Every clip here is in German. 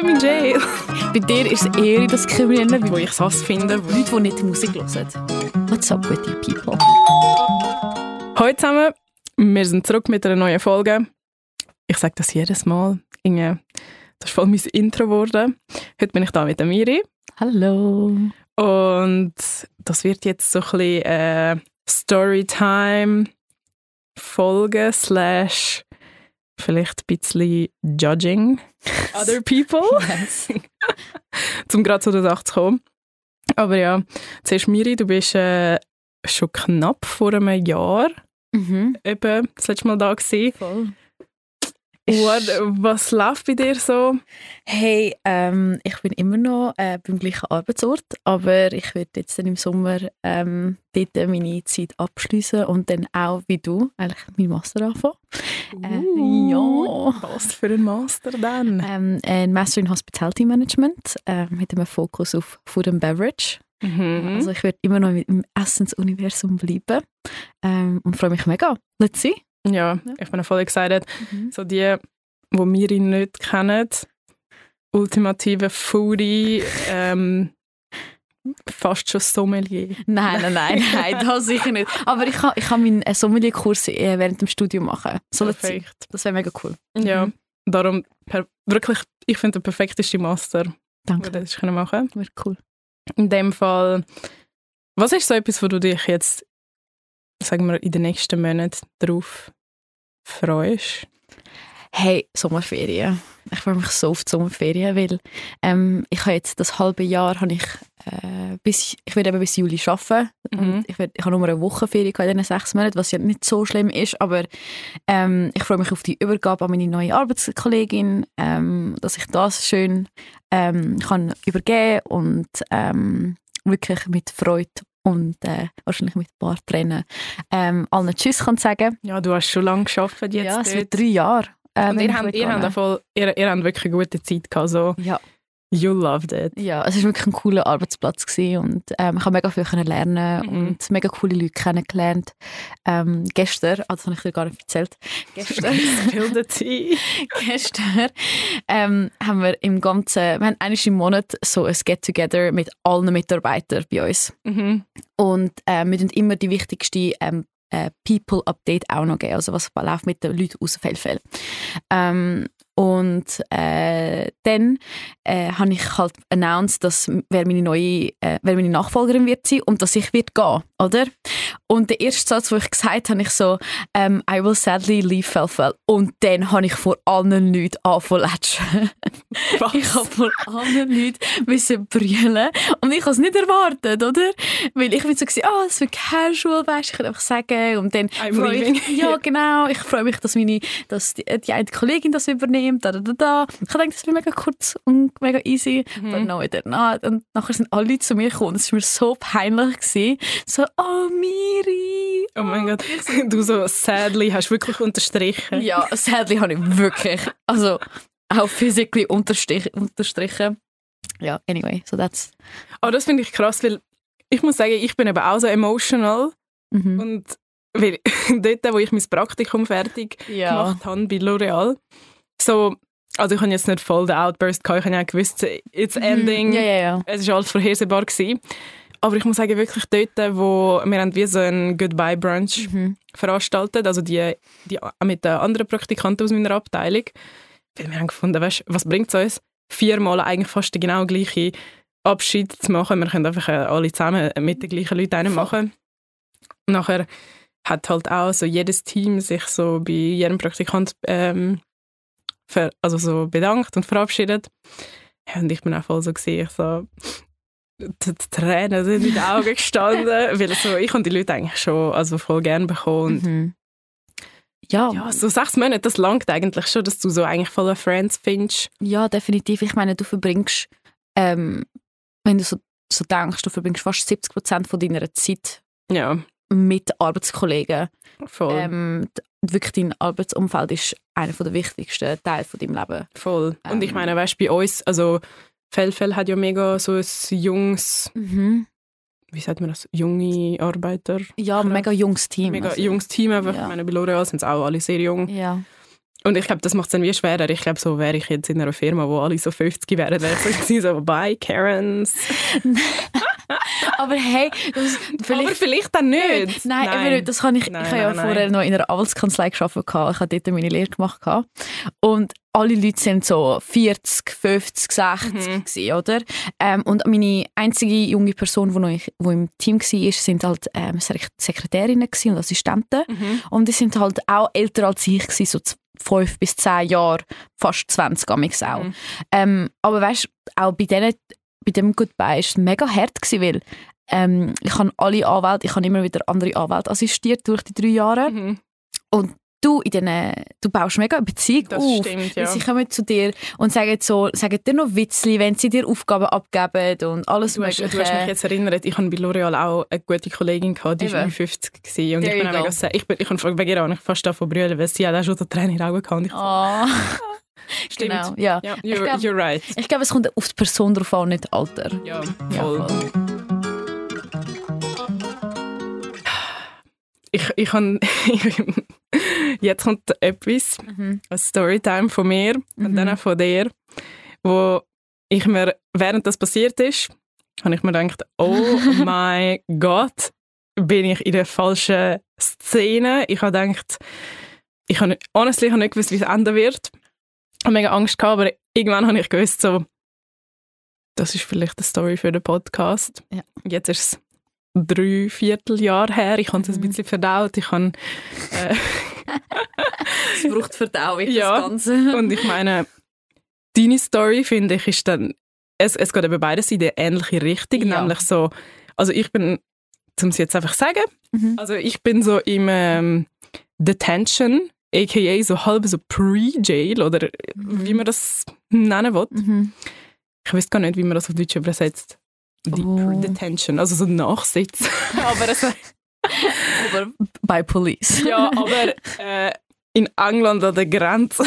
In jail. Bei dir ist es eher das Kriminelle, Wo ich Sass finde. Wo Leute, die nicht die Musik hören. What's up with you people? Hallo zusammen, wir sind zurück mit einer neuen Folge. Ich sage das jedes Mal. Inge, das ist voll mein Intro geworden. Heute bin ich da mit der Miri. Hallo. Und das wird jetzt so ein bisschen äh, Storytime-Folge slash vielleicht ein bisschen Judging other people. Yes. um gerade zu der Sache zu kommen. Aber ja, zuerst Miri, du bist äh, schon knapp vor einem Jahr Mhm. eben das letzte Mal da gewesen. Voll. What, was läuft bei dir so? Hey, ähm, ich bin immer noch äh, beim gleichen Arbeitsort, aber ich werde jetzt dann im Sommer ähm, dort meine Zeit abschließen und dann auch wie du eigentlich meinen Master anfangen. Äh, ja. Was für ein Master dann? Ähm, ein Master in Hospitality Management äh, mit einem Fokus auf Food and Beverage. Mhm. Also ich werde immer noch dem Essensuniversum bleiben ähm, und freue mich mega. Let's see. Ja, ich bin voll excited. So die, die Miri nicht kennen, ultimative Foodie, ähm, fast schon Sommelier. Nein, nein, nein, nein, das sicher nicht. Aber ich kann, ich kann meinen äh, Sommelierkurs äh, während dem Studium machen. So. Perfekt. Das wäre mega cool. Ja, Mhm. darum per wirklich, ich finde der perfekteste Master, den Danke. das können machen Wäre cool. In dem Fall, was ist so etwas, wo du dich jetzt, sagen wir, in den nächsten Monaten drauf freust? Hey, Sommerferien. Ich freue mich so auf die Sommerferien, weil ähm, ich habe jetzt das halbe Jahr, habe ich, äh, bis, ich werde eben bis Juli arbeiten Mhm. und ich, werd, ich habe nur eine Woche Ferien gehabt in diesen sechs Monaten, was ja nicht so schlimm ist, aber ähm, ich freue mich auf die Übergabe an meine neue Arbeitskollegin, ähm, dass ich das schön ähm, kann übergeben und ähm, wirklich mit Freude und äh, wahrscheinlich mit ein paar Tränen ähm, allen Tschüss kann sagen. Ja, du hast schon lange gearbeitet jetzt ja, es wird drei Jahre. Äh, Und ihr habt, ihr, habt voll, ihr, ihr habt wirklich eine gute Zeit gehabt, so ja. You loved it. Ja, es war wirklich ein cooler Arbeitsplatz gewesen und ähm, ich habe mega viel können lernen Mhm. und mega coole Leute kennengelernt. Ähm, gestern, ah, das habe ich dir gar nicht erzählt, gestern, gestern ähm, haben wir im ganzen, wir haben einmal im Monat so ein Get-Together mit allen Mitarbeitern bei uns Mhm. und äh, wir tun immer die wichtigsten ähm, äh, People-Update auch noch geben, also was läuft mit den Leuten aus Feldfeld. Ähm, und äh, dann äh, habe ich halt announced, dass wer meine neue, äh, wer meine Nachfolgerin wird sein und dass ich wird gehen, oder? Und der erste Satz, den ich gesagt habe, ich so, ähm, I will sadly leave Felfel. Und dann habe ich vor allen Leuten angefangen? Ich habe vor allen Leuten müssen brüllen und ich habe es nicht erwartet, oder? Weil ich bin so gewesen, ah, es wird casual, weißt, ich kann einfach sagen und dann I'm freue leaving. ich, ja genau, ich freue mich, dass meine, dass die, die eine Kollegin das übernimmt, da, da, da, da. Ich gedacht, das wird mega kurz und mega easy, Mhm. but no, it did not. Und nachher sind alle zu mir gekommen es war mir so peinlich gewesen, so, oh Miri. Oh mein Gott, du so sadly hast wirklich unterstrichen. Ja, sadly habe ich wirklich, also auch physically unterstrich, unterstrichen. Ja, anyway, so that's. Aber das finde ich krass, weil ich muss sagen, ich bin eben auch so emotional Mhm. und weil dort, wo ich mein Praktikum fertig Ja. gemacht habe bei L'Oreal, so, also ich habe jetzt nicht voll den Outburst gehabt, ich habe ja gewusst, it's ending, Mhm. Ja, ja, ja. es war alles vorhersehbar gewesen. Aber ich muss sagen, wirklich dort, wo wir haben wie so ein Goodbye-Brunch Mhm. veranstaltet, also die, die mit den anderen Praktikanten aus meiner Abteilung, weil wir haben gefunden, weißt, was bringt es uns, viermal eigentlich fast den genau gleichen Abschied zu machen. Wir können einfach äh, alle zusammen mit den gleichen Leuten einen machen. Und nachher hat halt auch so jedes Team sich so bei jedem Praktikant ähm, ver, also so bedankt und verabschiedet. Ja, und ich bin auch voll so gesehen, ich so die, Tränen sind in den Augen gestanden, weil so, ich habe die Leute eigentlich schon also voll gern bekommen. Und Mhm. Ja, ja, so sechs Monate, das langt eigentlich schon, dass du so eigentlich voller Friends findest. ja, definitiv. Ich meine, du verbringst, ähm, wenn du so, so denkst, du verbringst fast 70 Prozent von deiner Zeit Ja, mit Arbeitskollegen. voll. Ähm, wirklich dein Arbeitsumfeld ist einer der wichtigsten Teile von deinem Leben. voll. Und ich ähm, meine, weißt du, bei uns, also Fellfell hat ja mega so ein junges, wie sagt man das, junge Arbeiter. Ja, mega junges Team. Mega also. junges Team einfach. ja. Ich meine, bei L'Oreal sind es auch alle sehr jung. Ja. Und ich glaube, das macht es dann wie schwerer. Ich glaube, so wäre ich jetzt in einer Firma, wo alle so 50 wären, wäre ich so, so bye, Karens. aber hey, das, vielleicht, aber vielleicht dann nicht. Nein, nein. Aber das kann ich, nein, ich habe ja nein, vorher noch in einer Anwaltskanzlei gearbeitet. Ich habe dort meine Lehre gemacht. Und alle Leute sind so 40, 50, 60 mhm. gewesen, oder? Ähm, und meine einzige junge Person, die, noch, die im Team war, sind halt ähm, Sekretärinnen und Assistenten. Mhm. Und die sind halt auch älter als ich, gewesen, so fünf bis zehn Jahre, fast 20 amix auch. Mhm. Ähm, aber weißt auch bei denen, bei dem Goodbye war es mega hart gewesen, weil ähm, ich habe alle Anwälte, ich habe immer wieder andere Anwälte assistiert durch die drei Jahre. Mhm. Und du, in den, du baust mega eine Beziehung das auf. Stimmt, ja. Sie kommen zu dir und sagen, so, sagen dir noch Witzli, wenn sie dir Aufgaben abgeben und alles du hast, du hast mich jetzt erinnert, ich habe bei L'Oreal auch eine gute Kollegin gehabt, die war 50 gewesen, und There ich bin mega sehr, ich bin, ich habe bei ihr auch nicht fast davon brüllen, weil sie hat auch schon so Tränen in den Augen gehabt. Oh. Stimmt. Genau, ja. ja you're, glaub, you're, right. Ich glaube, es kommt auf die Person drauf an, nicht Alter. Ja, voll. Ja, voll. Ich, ich habe Jetzt kommt etwas, mhm. eine Storytime von mir mhm. und dann auch von dir, wo ich mir, während das passiert ist, habe ich mir gedacht, oh mein Gott, bin ich in der falschen Szene. Ich habe gedacht, ich habe honestly, ich habe nicht gewusst, wie es enden wird. Ich habe mega Angst gehabt, aber irgendwann habe ich gewusst, so, das ist vielleicht eine Story für den Podcast. Ja. Jetzt ist es drei Vierteljahr her. Ich habe es mhm. ein bisschen verdaut. Ich habe, äh, es braucht Verdauung, ja, das Ganze. Und ich meine, deine Story, finde ich, ist dann, es, es geht eben beides in die ähnliche Richtung, ja. nämlich so, also ich bin, um es jetzt einfach sagen, mhm. also ich bin so im ähm, Detention, aka so halb so Pre-Jail oder mhm. wie man das nennen will. Mhm. Ich weiß gar nicht, wie man das auf Deutsch übersetzt. Deep oh. Detention, also so Nachsitz. aber, es, aber bei Police. ja, aber äh, in England an der Grenze.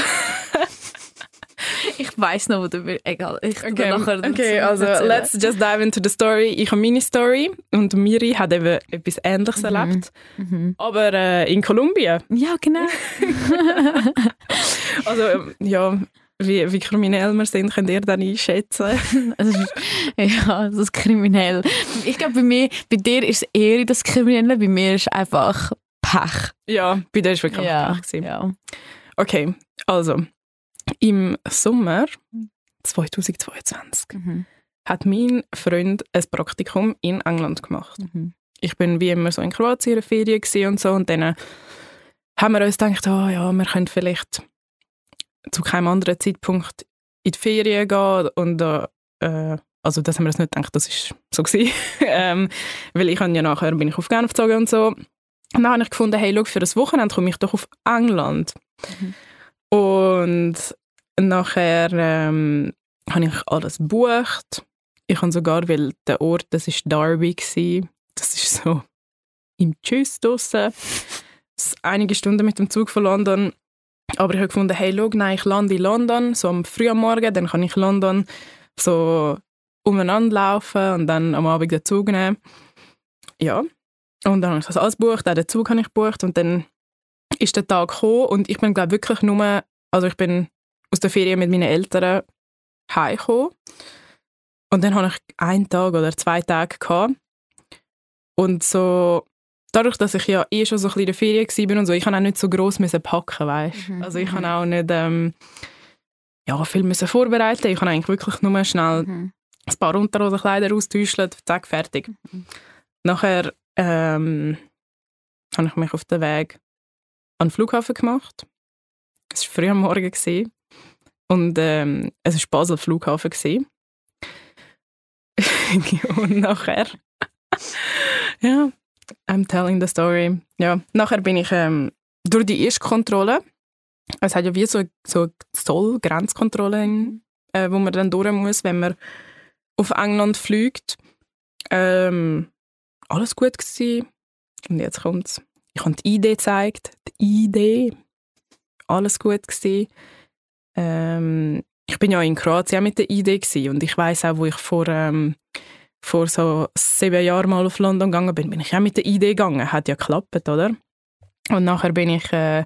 Ich weiß noch, wo du willst. Egal, ich okay, nachher okay also erzählen. let's just dive into the story. Ich habe meine Story und Miri hat eben etwas Ähnliches mhm. erlebt, mhm. aber äh, in Kolumbien. Ja, genau. also ja, wie, wie kriminell wir sind, könnt ihr dann einschätzen? also, ja, das ist kriminell. Ich glaube, bei mir, bei dir ist es eher das Kriminelle, bei mir ist es einfach Pech. Ja, bei dir ist wirklich ja, Pech. Ja. Okay, also im Sommer 2022 mhm. hat mein Freund ein Praktikum in England gemacht. Mhm. Ich bin wie immer so in Kroatien in Ferien und so und dann haben wir uns gedacht, oh ja, wir können vielleicht zu keinem anderen Zeitpunkt in die Ferien gehen und äh, also das haben wir uns nicht gedacht, das ist so gewesen. ähm, weil ich ja nachher bin ich auf Genf gezogen und so. Und dann habe ich gefunden, hey, schau, für das Wochenende komme ich doch auf England. Mhm. Und nachher ähm, habe ich alles gebucht. Ich habe sogar, weil der Ort, das ist Derby gewesen. Das ist so im Tschüss draussen. Einige Stunden mit dem Zug von London aber ich habe gefunden, hey, schau, nein, ich lande in London, so am früh am Morgen, dann kann ich London so umeinander laufen und dann am Abend den Zug nehmen. Ja, und dann habe ich das alles gebucht, auch den Zug habe ich gebucht und dann ist der Tag gekommen und ich bin, glaube wirklich nur, also ich bin aus der Ferien mit meinen Eltern heimgekommen und dann habe ich einen Tag oder zwei Tage gehabt und so dadurch, dass ich ja eh schon so ein bisschen in der Ferien war und so, ich kann auch nicht so gross müssen packen, weißt? Mhm. Also ich kann mhm. auch nicht ähm, ja, viel müssen vorbereiten. Ich kann eigentlich wirklich nur schnell mhm. ein paar Unterhosenkleider austauschen, zack, fertig. Mhm. Nachher ähm, habe ich mich auf den Weg an den Flughafen gemacht. Es war früh am Morgen gewesen. und ähm, es war Basel Flughafen gewesen. und nachher ja, I'm telling the story. Ja, nachher bin ich ähm, durch die erste Kontrolle. Es hat ja wie so, so Zoll-Grenzkontrolle, mhm. äh, wo man dann durch muss, wenn man auf England fliegt. Ähm, alles gut gewesen. Und jetzt kommt's. Ich habe die Idee gezeigt. Die Idee. Alles gut gewesen. Ähm, ich bin ja in Kroatien mit der Idee gewesen und ich weiß auch, wo ich vor ähm, vor so sieben Jahren mal auf London gegangen bin, bin ich auch mit der Idee gegangen. Hat ja geklappt, oder? Und nachher bin ich äh,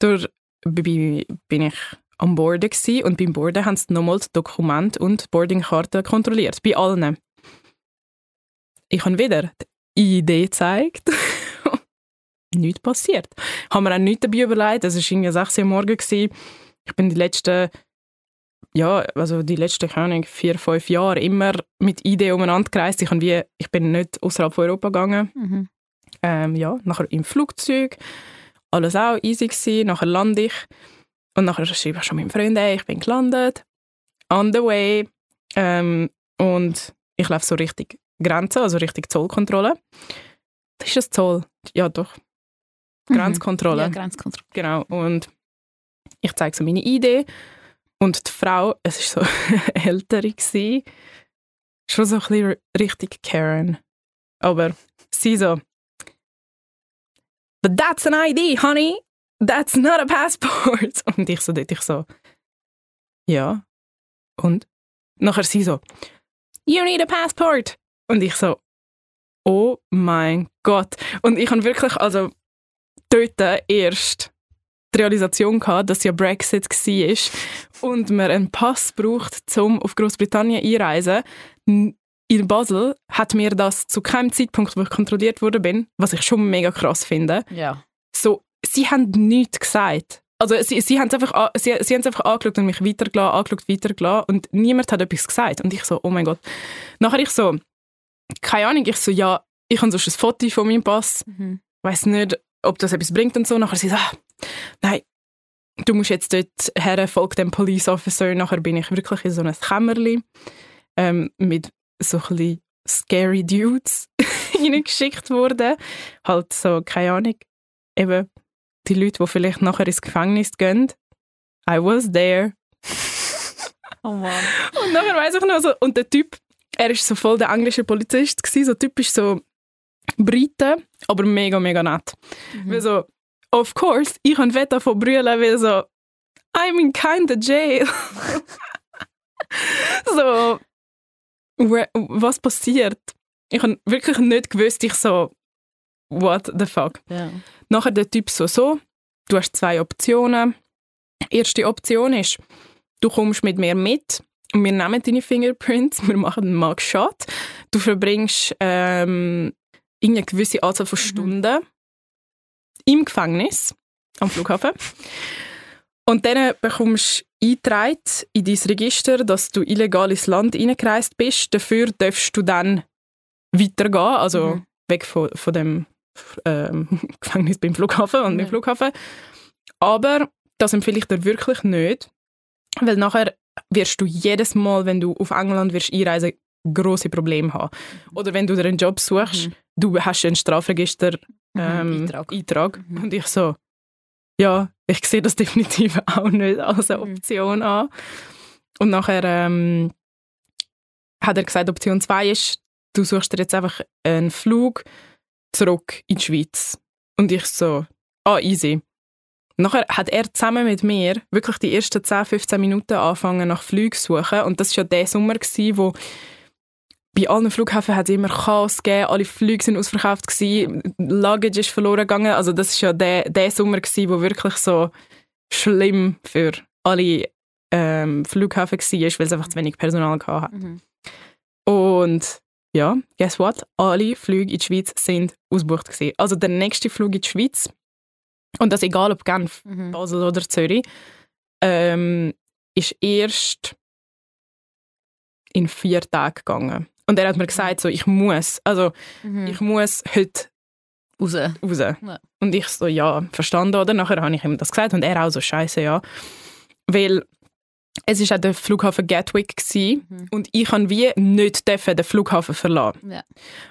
durch bin ich am Borden gewesen, und beim Borden haben sie nochmal das Dokument und Boardingkarte kontrolliert, bei allen. Ich habe wieder die Idee gezeigt. nichts passiert. Haben mir auch nichts dabei überlegt. Es war irgendwie 6 Uhr morgens. Ich bin die letzten, ja, also die letzten, keine vier, fünf Jahre immer mit Idee umeinander gereist. Ich, wie, ich bin nicht außerhalb von Europa gegangen. Mhm. Ähm, ja, nachher im Flugzeug. Alles auch easy gewesen. Nachher lande ich. Und nachher schreibe ich schon meinem Freund, ey, ich bin gelandet. On the way. Ähm, und ich laufe so richtig Grenze, also richtig Zollkontrolle. Das ist das Zoll. Ja, doch. Mhm. Grenzkontrolle. Ja, Grenzkontrolle. Genau. Und ich zeige so meine Idee. Und die Frau, es war so ältere, gewesen, schon so ein bisschen richtig Karen. Aber sie so, But that's an ID, honey. That's not a passport. Und ich so dort, ich so, ja. Und? Nachher sie so, You need a passport. Und ich so, oh mein Gott. Und ich habe wirklich, also dort erst die Realisation gehabt, dass ja Brexit war und man einen Pass braucht, um auf Großbritannien einreisen. In Basel hat mir das zu keinem Zeitpunkt, wo ich kontrolliert wurde bin, was ich schon mega krass finde. Ja. So, sie haben nichts gesagt. Also sie, sie haben es einfach, sie, sie einfach angeschaut und mich weitergelassen, angeschaut, weitergelassen und niemand hat etwas gesagt. Und ich so, oh mein Gott. Nachher ich so, keine Ahnung, ich so, ja, ich habe sonst ein Foto von meinem Pass. Mhm. weiß nicht, ob das etwas bringt und so. Nachher sie so, ah, nein, du musst jetzt dort her, folg dem Police Officer. Nachher bin ich wirklich in so einem Kämmerli ähm, mit so ein bisschen scary Dudes hineingeschickt worden. Halt so, keine Ahnung, eben die Leute, die vielleicht nachher ins Gefängnis gehen. I was there. oh Mann. Und nachher weiss ich noch so, und der Typ, er war so voll der englische Polizist, gewesen, so typisch so Briten, aber mega, mega nett. Mhm. Weil so, of course, ich habe Wetter von brüllen, weil so, I'm in kinda jail. so, was passiert? Ich habe wirklich nicht gewusst, ich so, what the fuck. Yeah. Nachher der Typ so, so, du hast zwei Optionen. Erste Option ist, du kommst mit mir mit und wir nehmen deine Fingerprints, wir machen einen Mugshot. Du verbringst ähm, eine gewisse Anzahl von mhm. Stunden mhm. im Gefängnis am Flughafen. Und dann bekommst du eingetragen in dein Register, dass du illegal ins Land eingereist bist. Dafür darfst du dann weitergehen, also mhm. weg von, von dem ähm, Gefängnis beim Flughafen und mhm. beim Flughafen. Aber das empfehle ich dir wirklich nicht, weil nachher wirst du jedes Mal, wenn du auf England wirst einreisen, große Probleme haben. Mhm. Oder wenn du dir einen Job suchst, mhm. Du hast einen Strafregister mhm, ähm, Eintrag. Eintrag. Mhm. Und ich so, ja, ich sehe das definitiv auch nicht als eine mhm. Option an. Und nachher ähm, hat er gesagt, Option 2 ist, du suchst dir jetzt einfach einen Flug zurück in die Schweiz. Und ich so, ah, easy. Nachher hat er zusammen mit mir wirklich die ersten 10, 15 Minuten angefangen nach Flügen zu suchen. Und das war ja der Sommer, gewesen, wo bei allen Flughäfen hat es immer Chaos gegeben, alle Flüge sind ausverkauft gewesen, Luggage ist verloren gegangen. Also das war ja der, der Sommer gewesen, wo wirklich so schlimm für alle ähm, Flughäfen war, weil es einfach zu wenig Personal hatte. Mhm. Und ja, guess what? Alle Flüge in die Schweiz sind ausgebucht gewesen. Also der nächste Flug in die Schweiz und das egal ob Genf, mhm. Basel oder Zürich, ähm, ist erst in vier Tagen gegangen. Und er hat mir gesagt, so, ich muss, also mhm. ich muss heute raus. raus. Ja. Und ich so, ja, verstanden, oder? Nachher habe ich ihm das gesagt und er auch so, scheiße, ja. Weil es war auch der Flughafen Gatwick mhm. und ich kann wie nicht den Flughafen verlassen. Ja.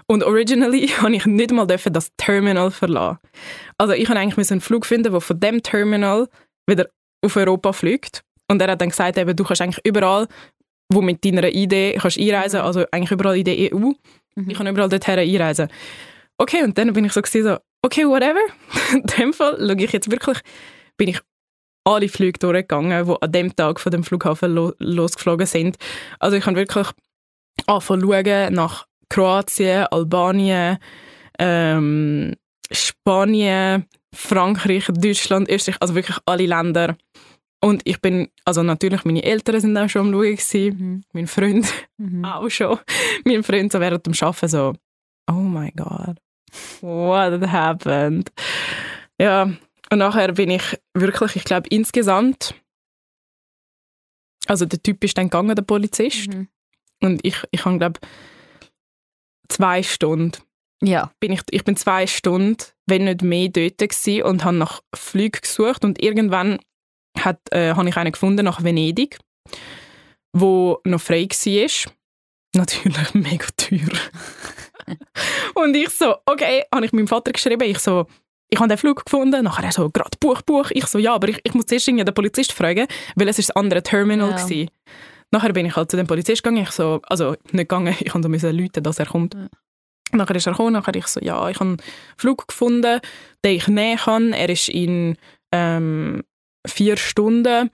Und originally habe ich nicht mal das Terminal verlassen. Also ich habe eigentlich einen Flug finden, der von dem Terminal wieder auf Europa fliegt. Und er hat dann gesagt, eben, du kannst eigentlich überall, wo mit deiner Idee kannst einreisen, mhm. also eigentlich überall in der EU, mhm. ich kann überall dorthin einreisen. Okay, und dann bin ich so, so okay, whatever. in dem Fall schaue ich jetzt wirklich, bin ich alle Flüge durchgegangen, die an dem Tag von dem Flughafen lo losgeflogen sind. Also ich kann wirklich schauen nach Kroatien, Albanien, ähm, Spanien, Frankreich, Deutschland, Österreich, also wirklich alle Länder. Und ich bin, also natürlich, meine Eltern sind auch schon am Schauen gewesen, Mhm. mein Freund Mhm. auch schon. Mein Freund so während dem Arbeiten so, oh my God, what happened? Ja, und nachher bin ich wirklich, ich glaube insgesamt, also der Typ ist dann gegangen, der Polizist, Mhm. und ich, ich habe glaube zwei Stunden Ja. bin ich, ich bin zwei Stunden, wenn nicht mehr, dort gewesen und habe nach Flügen gesucht und irgendwann hat, äh, habe ich einen gefunden nach Venedig, wo noch frei war. Natürlich mega teuer. und ich so, okay, habe ich meinem Vater geschrieben, ich so, ich habe den Flug gefunden, nachher er so, gerade Buch, Buch. Ich so, ja, aber ich, ich muss zuerst den Polizist fragen, weil es ist das andere Terminal Ja. war. Nachher bin ich halt zu dem Polizist gegangen, ich so, also nicht gegangen, ich musste so Leute, dass er kommt. Ja. Nachher ist er gekommen, nachher ich so, ja, ich habe einen Flug gefunden, den ich nehmen kann. Er ist in ähm, vier Stunden.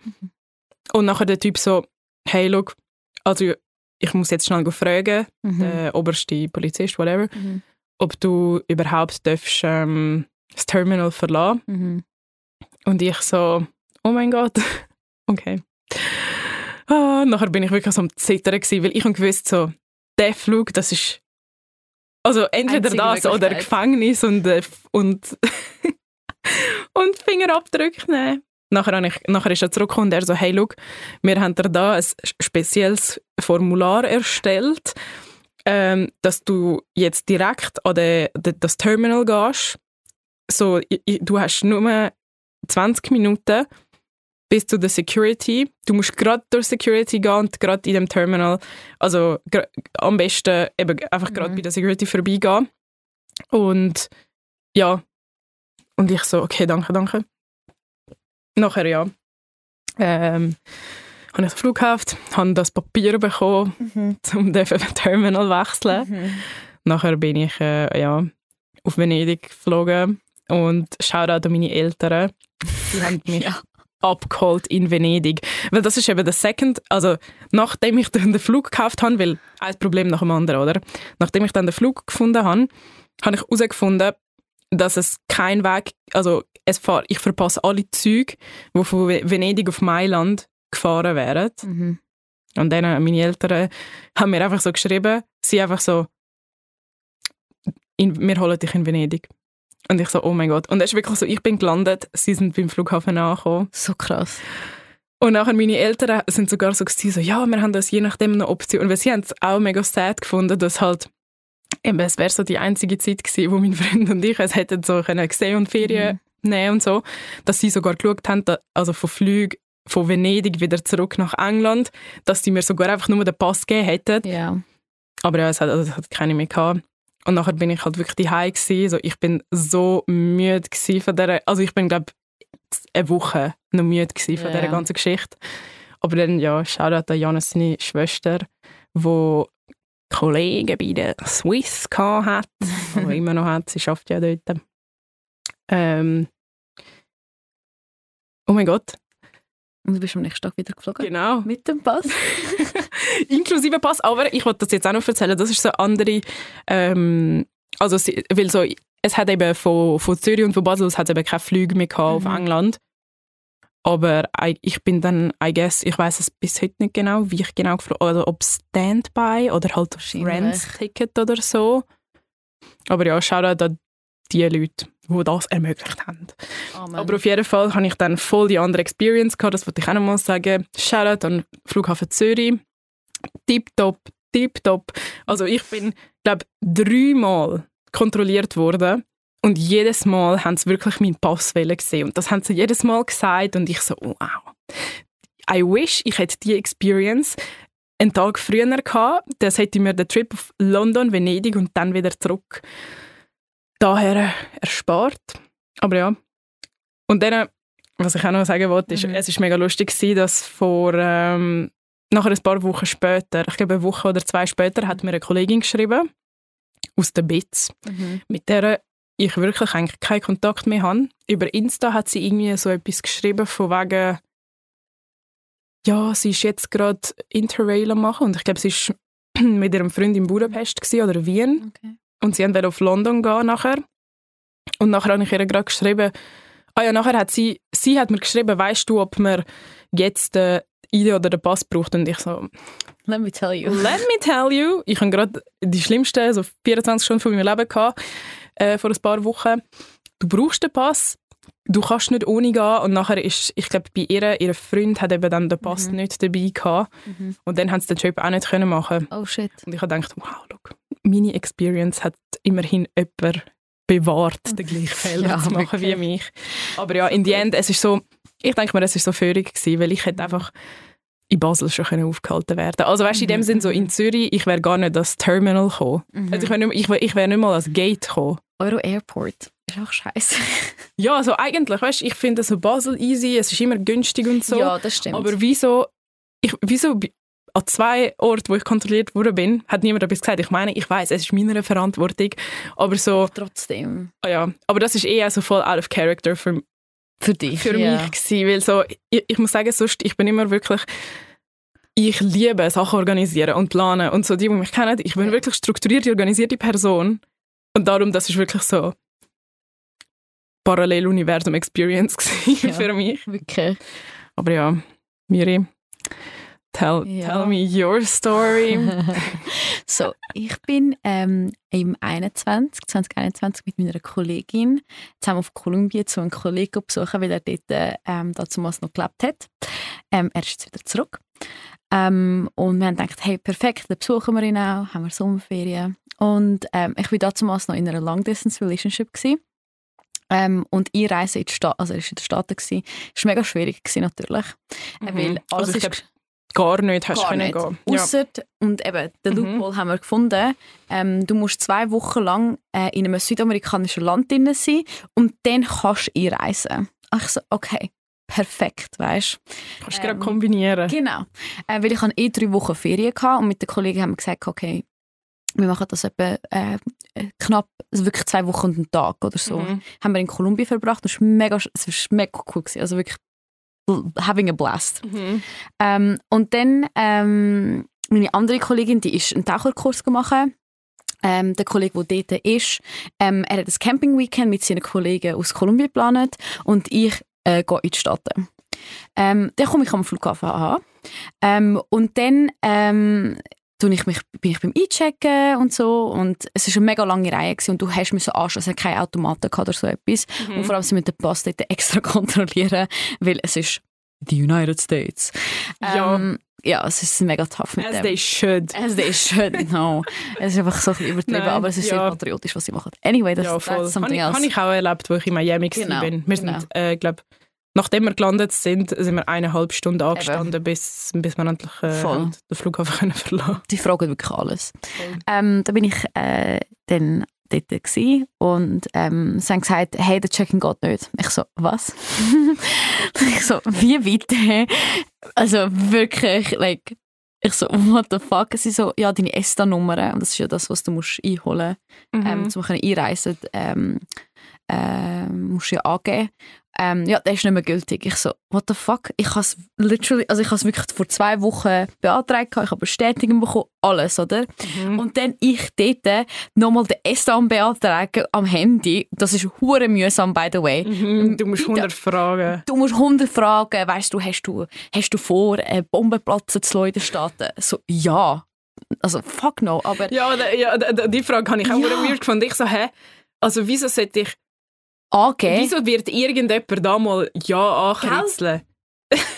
Und nachher der Typ so, hey, look, also ich muss jetzt schnell fragen, Mhm. der oberste Polizist, whatever, Mhm. ob du überhaupt darfst, ähm, das Terminal verlassen. Mhm. Und ich so, oh mein Gott, okay. Ah, nachher bin ich wirklich so am Zittern gewesen, weil ich gewusst so, der Flug, das ist also entweder Einzige das oder. Gefängnis und äh, und und Fingerabdrücke nehmen. Nachher, habe ich, nachher ist er zurückgekommen und er so, hey, look, wir haben dir da ein spezielles Formular erstellt, ähm, dass du jetzt direkt an de, de, das Terminal gehst. So, i- i- du hast nur 20 Minuten bis zu der Security. Du musst gerade durch Security gehen und gerade in dem Terminal, also am besten eben einfach gerade Mhm. bei der Security vorbeigehen. Und ja, und ich so, okay, danke, danke. Nachher ja, ähm, habe ich den Flughafen, habe das Papier bekommen, Mhm. um den Terminal zu wechseln. Mhm. Nachher bin ich äh, ja, auf Venedig geflogen und Shoutout an meine Eltern. Die haben mich Ja. abgeholt in Venedig. Weil das ist eben der Second, also nachdem ich dann den Flug gekauft habe, weil ein Problem nach dem anderen, oder? Nachdem ich dann den Flug gefunden habe, habe ich herausgefunden, dass es kein Weg, also es fahr, ich verpasse alle Züge, die von Ve- Venedig auf Mailand gefahren wären. Mhm. Und dann äh, meine Eltern haben mir einfach so geschrieben, sie einfach so, in, wir holen dich in Venedig. Und ich so, oh mein Gott. Und es ist wirklich so, ich bin gelandet, sie sind beim Flughafen angekommen. So krass. Und nachher meine Eltern sind sogar so gewesen, so, ja, wir haben das je nachdem eine Option. Und weil sie haben es auch mega sad gefunden, dass halt, eben, es wäre so die einzige Zeit gewesen, wo mein Freund und ich es hätten so können sehen und Ferien nehmen und so, dass sie sogar geschaut haben, also von Flügen von Venedig wieder zurück nach England, dass sie mir sogar einfach nur den Pass gegeben hätten. Ja. Aber ja, es hat, also, es hat keine mehr gehabt. Und nachher bin ich halt wirklich daheim gewesen. So, ich bin so müde gewesen von der, also ich bin glaube eine Woche noch müde gewesen von Ja. dieser ganzen Geschichte. Aber dann, ja, Shoutout an Janis, seine Schwester, die Kollegen bei der Swiss gehabt hat, oder immer noch hat, sie schafft ja dort. Ähm, oh mein Gott, Und du bist am nächsten Tag wieder geflogen? genau. Mit dem Pass? Inklusive Pass, aber ich wollte das jetzt auch noch erzählen, das ist so eine andere, ähm, also weil so, es hat eben von, von Zürich und von Basel aus hat es eben keine Flüge mehr gehabt Mhm. auf England. Aber ich bin dann, I guess, ich weiß es bis heute nicht genau, wie ich genau geflogen oder ob Standby oder halt. Friends-Ticket oder so. Aber ja, Shoutout an die Leute, die das ermöglicht haben. Amen. Aber auf jeden Fall habe ich dann voll die andere Experience gehabt, das wollte ich auch noch mal sagen. Shoutout an Flughafen Zürich. Tipptopp, tipptopp. Also ich bin, glaube dreimal kontrolliert worden und jedes Mal haben sie wirklich meinen Pass gesehen und das haben sie jedes Mal gesagt und ich so, wow. I wish, ich hätte die Experience einen Tag früher gehabt. Das hätte mir den Trip auf London, Venedig und dann wieder zurück daher erspart. Aber ja. Und dann, was ich auch noch sagen wollte, ist, Mhm. es ist mega lustig gewesen, dass vor ähm, nachher ein paar Wochen später, ich glaube eine Woche oder zwei später, hat mir eine Kollegin geschrieben aus der BITS, Mhm. mit der ich wirklich eigentlich keinen Kontakt mehr habe. Über Insta hat sie irgendwie so etwas geschrieben von wegen ja, sie ist jetzt gerade Interrail am machen und ich glaube, sie ist mit ihrem Freund in Budapest gewesen oder Wien Okay. und sie wollten auf London gehen nachher. Und nachher habe ich ihr gerade geschrieben, ah ja, nachher hat sie, sie hat mir geschrieben, weißt du, ob man jetzt den ID oder den Pass braucht? Und ich so, Let me tell you. let me tell you, ich habe gerade die schlimmsten, so 24 Stunden von meinem Leben gehabt, äh, vor ein paar Wochen. Du brauchst den Pass, du kannst nicht ohne gehen und nachher ist, ich glaube, bei ihr, ihr Freund hat eben dann den Pass Mhm. nicht dabei gehabt Mhm. und dann haben sie den Job auch nicht können machen Oh shit. und ich habe gedacht, wow, look, meine Experience hat immerhin jemand bewahrt, den gleichen Fehler Ja, zu machen wie wirklich. mich. Aber ja, in the end, es ist so, ich denke mir, es ist so völlig gewesen, weil ich hätte einfach in Basel schon können aufgehalten werden. Also weißt du, in dem Mhm, Sinn so in Zürich, ich wäre gar nicht als Terminal gekommen. Mhm. Also ich wäre nicht, ich wär, ich wär nicht mal als Gate gekommen. Euro Airport ist auch scheiße. Ja, also eigentlich, weißt du, ich finde so Basel easy, es ist immer günstig und so. Ja, das stimmt. aber wieso, ich, wieso an zwei Orten, wo ich kontrolliert worden bin, hat niemand etwas gesagt. Ich meine, ich weiß, es ist meine Verantwortung, aber so, Trotzdem. ah ja, aber das ist eher so voll out of character für, Für dich. für ja. mich gewesen, weil so, ich, ich muss sagen, sonst, ich bin immer wirklich, ich liebe Sachen organisieren und planen und so, die, die mich kennen, ich bin Ja. wirklich strukturierte, organisierte Person und darum, das ist wirklich so Paralleluniversum-Experience Ja. für mich. Wirklich. Aber ja, Miri, tell, Ja. tell me your story. so, ich bin ähm, im 21, 2021 mit meiner Kollegin zusammen auf Kolumbien zu einem Kollegen besuchen, weil er dort ähm, damals noch gelebt hat. Ähm, er ist jetzt wieder zurück. Ähm, und wir haben gedacht, hey, perfekt, dann besuchen wir ihn auch, haben wir Sommerferien. Und ähm, ich war damals noch in einer Long-Distance-Relationship. Ähm, und Einreise in die Stadt, also er war in der Stadt, gewesen, ist mega schwierig gewesen, natürlich. Äh, Weil alles also ich ist gar nicht hast Gar können nicht. gehen. Ja. Ausser, und eben, den Mhm. Loophole haben wir gefunden, ähm, du musst zwei Wochen lang äh, in einem südamerikanischen Land drin sein und dann kannst du einreisen. Ich so, okay, perfekt, weißt Kannst du ähm, gerade kombinieren. Genau. Äh, weil ich hatte eh drei Wochen Ferien gehabt und mit den Kollegen haben wir gesagt, okay, wir machen das etwa äh, äh, knapp, also wirklich zwei Wochen und einen Tag oder so. Mhm. Haben wir in Kolumbien verbracht. Das war mega, es war mega cool. Gewesen. Also wirklich having a blast. Mhm. Ähm, und dann ähm, meine andere Kollegin, die ist einen Taucherkurs gemacht. Ähm, der Kollege, der dort ist, ähm, er hat ein Camping-Weekend mit seinen Kollegen aus Kolumbien geplant und ich äh, gehe in die Stadt. Ähm, dann komme ich am Flughafen an. Ähm, und dann ähm, tue ich mich, bin ich beim Einchecken und so und es war eine mega lange Reihe gewesen, und du hast müssen anschauen, es hat keine Automaten oder so etwas. Mhm. Und vor allem sie mit den Pass dort extra kontrollieren, weil es ist die United States. Ja. Ähm, ja, es ist mega tough mit As dem. they should. As they should, no. es ist einfach so ein bisschen übertrieben, Nein, aber es ist ja. sehr patriotisch, was sie machen. Anyway, das ja, that's something Habe else. ich auch erlebt, wo ich in Miami Genau, bin. Wir genau. sind, äh, glaub, nachdem wir gelandet sind, sind wir eineinhalb Stunden angestanden, bis, bis wir endlich äh, den Flughafen können verlassen Die fragen wirklich alles. Ähm, da bin ich äh, dann dort gewesen und ähm, sie haben gesagt, hey, der Check-in geht nicht. Ich so, was? ich so, wie bitte? Also wirklich, like, ich so, what the fuck? Sie so, ja, deine ESTA-Nummer, und das ist ja das, was du musst einholen musst, ähm, Mhm. um können einreisen ähm, ähm, musst du ja angeben. Ähm, ja, der ist nicht mehr gültig. Ich so, what the fuck? Ich habe literally, also ich habe wirklich vor zwei Wochen beantragt, ich habe Bestätigung bekommen, alles, oder? Mhm. Und dann ich dort nochmal den S-Am beantragen am Handy. Das ist hure mühsam, by the way. Mhm. Du musst Bitte. 100 fragen. Du musst 100 fragen, weißt du, hast du, hast du vor, eine Bombe platzen zu den Staaten? So, ja. Also, fuck no, aber Ja, ja die Frage habe ich auch ja. weird gefunden. Ich so, hä? Also wieso sollte ich, angeben. wieso wird irgendjemand da mal Ja ankritzeln?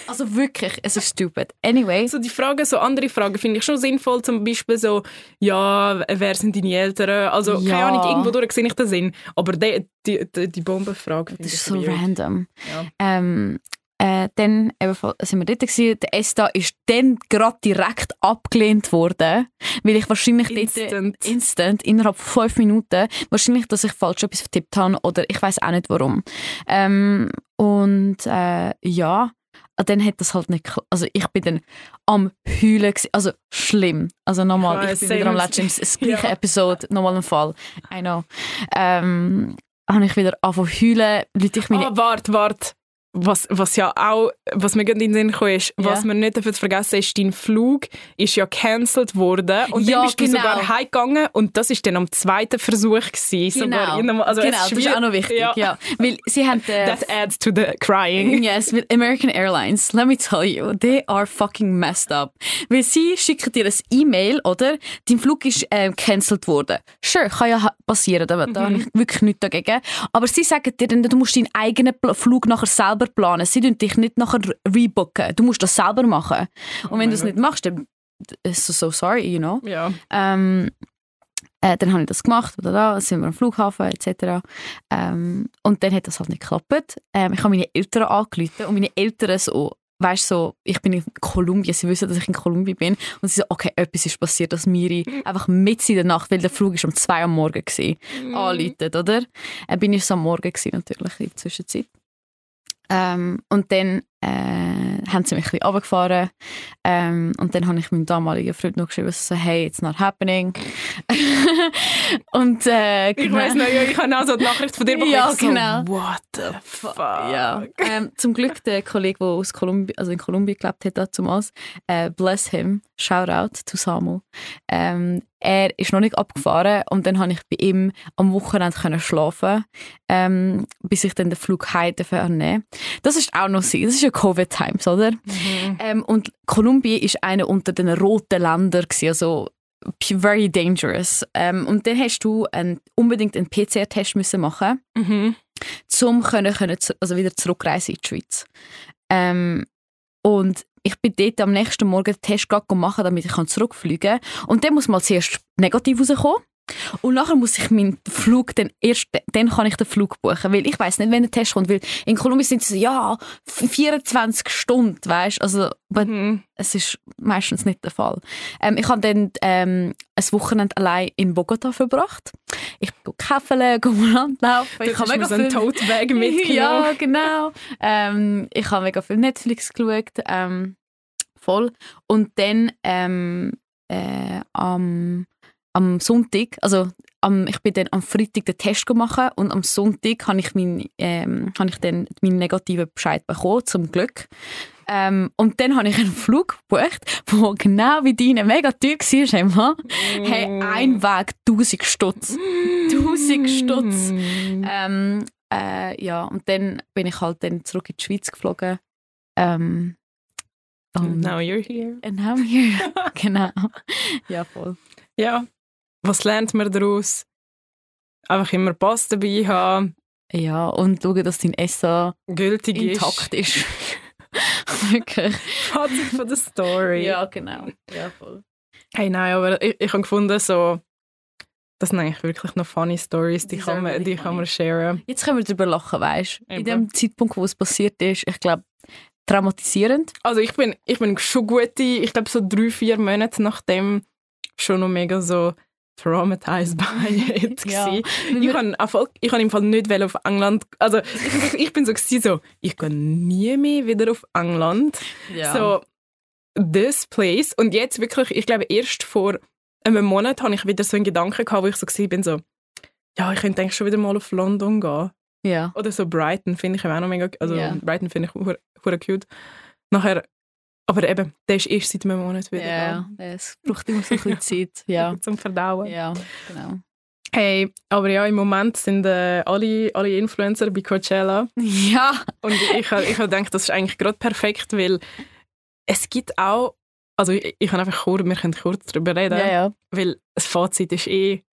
Also wirklich, es ist stupid. Anyway, So die Fragen, so andere Fragen finde ich schon sinnvoll, zum Beispiel so, ja, wer sind deine Eltern? Also, keine Ja. Ahnung, irgendwo durch sehe ich den Sinn. Aber die, die, die, die Bombenfrage das ist so weird. random. Ja. Ähm, äh, dann ebenfalls sind wir dort gewesen. Der ESTA ist dann gerade direkt abgelehnt worden, weil ich wahrscheinlich dort Instant. instant innerhalb von fünf Minuten wahrscheinlich, dass ich falsch etwas vertippt habe oder ich weiß auch nicht warum. Ähm, und äh, ja, dann hat das halt nicht, also ich bin dann am heulen, gewesen. also schlimm. Also nochmal, Ich ich bin wieder am letzten, das gleiche Ja. Episode, nochmal ein Fall. I know. Ähm, habe ich wieder angefangen zu heulen, Leute, ich meine Ah, warte, warte. Was, was ja auch, was mir gerade in den Sinn kam, ist, Ja. was man nicht dafür vergessen ist, dein Flug ist ja cancelled worden und Ja, dann bist du genau. sogar heimgegangen und das ist dann am zweiten Versuch gewesen. Sogar in einem, also genau, das ist auch noch wichtig. Ja. Ja. Weil sie haben... Äh, That adds to the crying. Yes, with American Airlines, let me tell you, they are fucking messed up. Weil sie schicken dir ein E-Mail, oder? Dein Flug ist ähm, cancelled worden. Sure, kann ja passieren, da, da habe ich wirklich nichts dagegen. Aber sie sagen dir dann, du musst deinen eigenen Flug nachher selber planen. Sie tun dich nicht nachher rebooken. Du musst das selber machen. Und wenn du es nicht machst, dann ist so, so sorry, you know. Ja. Ähm, äh, dann habe ich das gemacht, oder da, dann sind wir am Flughafen etc. Ähm, und dann hat das halt nicht geklappt. Ähm, ich habe meine Eltern angerufen und meine Eltern so, weißt so, ich bin in Kolumbien, sie wissen, dass ich in Kolumbien bin und sie so, okay, etwas ist passiert, dass Miri einfach mit in der Nacht, weil der Flug ist um zwei Uhr am Morgen gewesen, anläutet, oder? Äh, bin ich so am Morgen gewesen, natürlich in der Zwischenzeit. Ähm, und dann äh, haben sie mich ein bisschen runtergefahren. Ähm, und dann habe ich meinem damaligen Freund noch geschrieben, so, hey, it's not happening. und äh, Ich genau. weiss noch, ja, ich habe auch so die Nachricht von dir bekommen. Ja, ich so, genau. What the fuck? Ja. Ähm, zum Glück der Kollege, der aus Kolumbien, also in Kolumbien gelebt hat, damals, äh, bless him, shout out to Samuel. Ähm, er ist noch nicht abgefahren und dann konnte ich bei ihm am Wochenende können schlafen, ähm, bis ich dann den Flug heim nehmen Das ist auch noch so, das ist ja Covid-Times, oder? Ähm, und Kolumbien ist einer unter den roten Ländern, gewesen, also very dangerous. Ähm, und dann hast du ein, unbedingt einen PCR-Test müssen machen Mhm. um können, können, also wieder zurückreisen in die Schweiz. Ähm, und ich bin dort am nächsten Morgen den Test machen, damit ich zurückfliegen kann. Und dann muss mal zuerst negativ rauskommen. Und nachher muss ich meinen Flug dann erst, dann kann ich den Flug buchen, weil ich weiß nicht, wenn der Test kommt, weil in Kolumbien sind sie so, ja, 24 Stunden, weißt, also, aber Mhm. es ist meistens nicht der Fall. Ähm, ich habe dann ähm, ein Wochenende allein in Bogota verbracht. Ich bin Kaffee, Land laufen. Ich Ich habe mega so einen viel Tote-Bag mitgenommen. ja, genau. Ähm, ich habe mega viel Netflix geschaut. Ähm, voll. Und dann ähm, äh, am, am Sonntag, also am, ich bin dann am Freitag den Test machen und am Sonntag habe ich, mein, ähm, habe ich dann meinen negativen Bescheid bekommen, zum Glück. Ähm, und dann habe ich einen Flug gebucht, der genau wie deine mega teuer war. Emma. Hey, ein Weg, 1000 Stutz. 1000 Stutz. Mm. Ähm, äh, ja, und dann bin ich halt dann zurück in die Schweiz geflogen. Ähm, und Now you're here. and now I'm here. genau. Ja, voll. Ja. Was lernt man daraus? Einfach immer Pass dabei haben, Ja, und schauen, dass dein Essen gültig intakt ist. ist. Wirklich. Fazit von der Story. Ja, genau. Ja, voll. Hey, nein, aber ich, ich habe gefunden, so, das sind eigentlich wirklich noch funny Stories, die, Die kann man, die kann man sharen. Jetzt können wir darüber lachen, weißt du? In dem Zeitpunkt, wo es passiert ist, ich glaube, traumatisierend. Also ich bin, ich bin schon gute, ich glaube so drei, vier Monate nachdem schon noch mega so traumatized by it Ja. Ich kann einfach, ich kann im Fall nicht auf England, also ich, ich bin so so, ich gehe nie mehr wieder auf England. Ja. So this place und jetzt wirklich, ich glaube erst vor einem Monat habe ich wieder so einen Gedanken gehabt, wo ich so bin so, ja ich könnte eigentlich schon wieder mal auf London gehen. ja. Oder so Brighton finde ich auch noch mega, also Ja. Brighton finde ich hure cute. Nachher, aber eben, der ist erst seit einem Monat wieder Ja, es braucht immer so ein bisschen Zeit. da. Ja. Zum Verdauen. ja, genau. Hey, aber ja, im Moment sind äh, alle, alle Influencer bei Coachella Ja. und ich, ich, ich denke, das ist eigentlich gerade perfekt, weil es gibt auch, also ich, ich kann einfach kurz, wir können kurz darüber reden, Ja, ja. weil das Fazit ist eh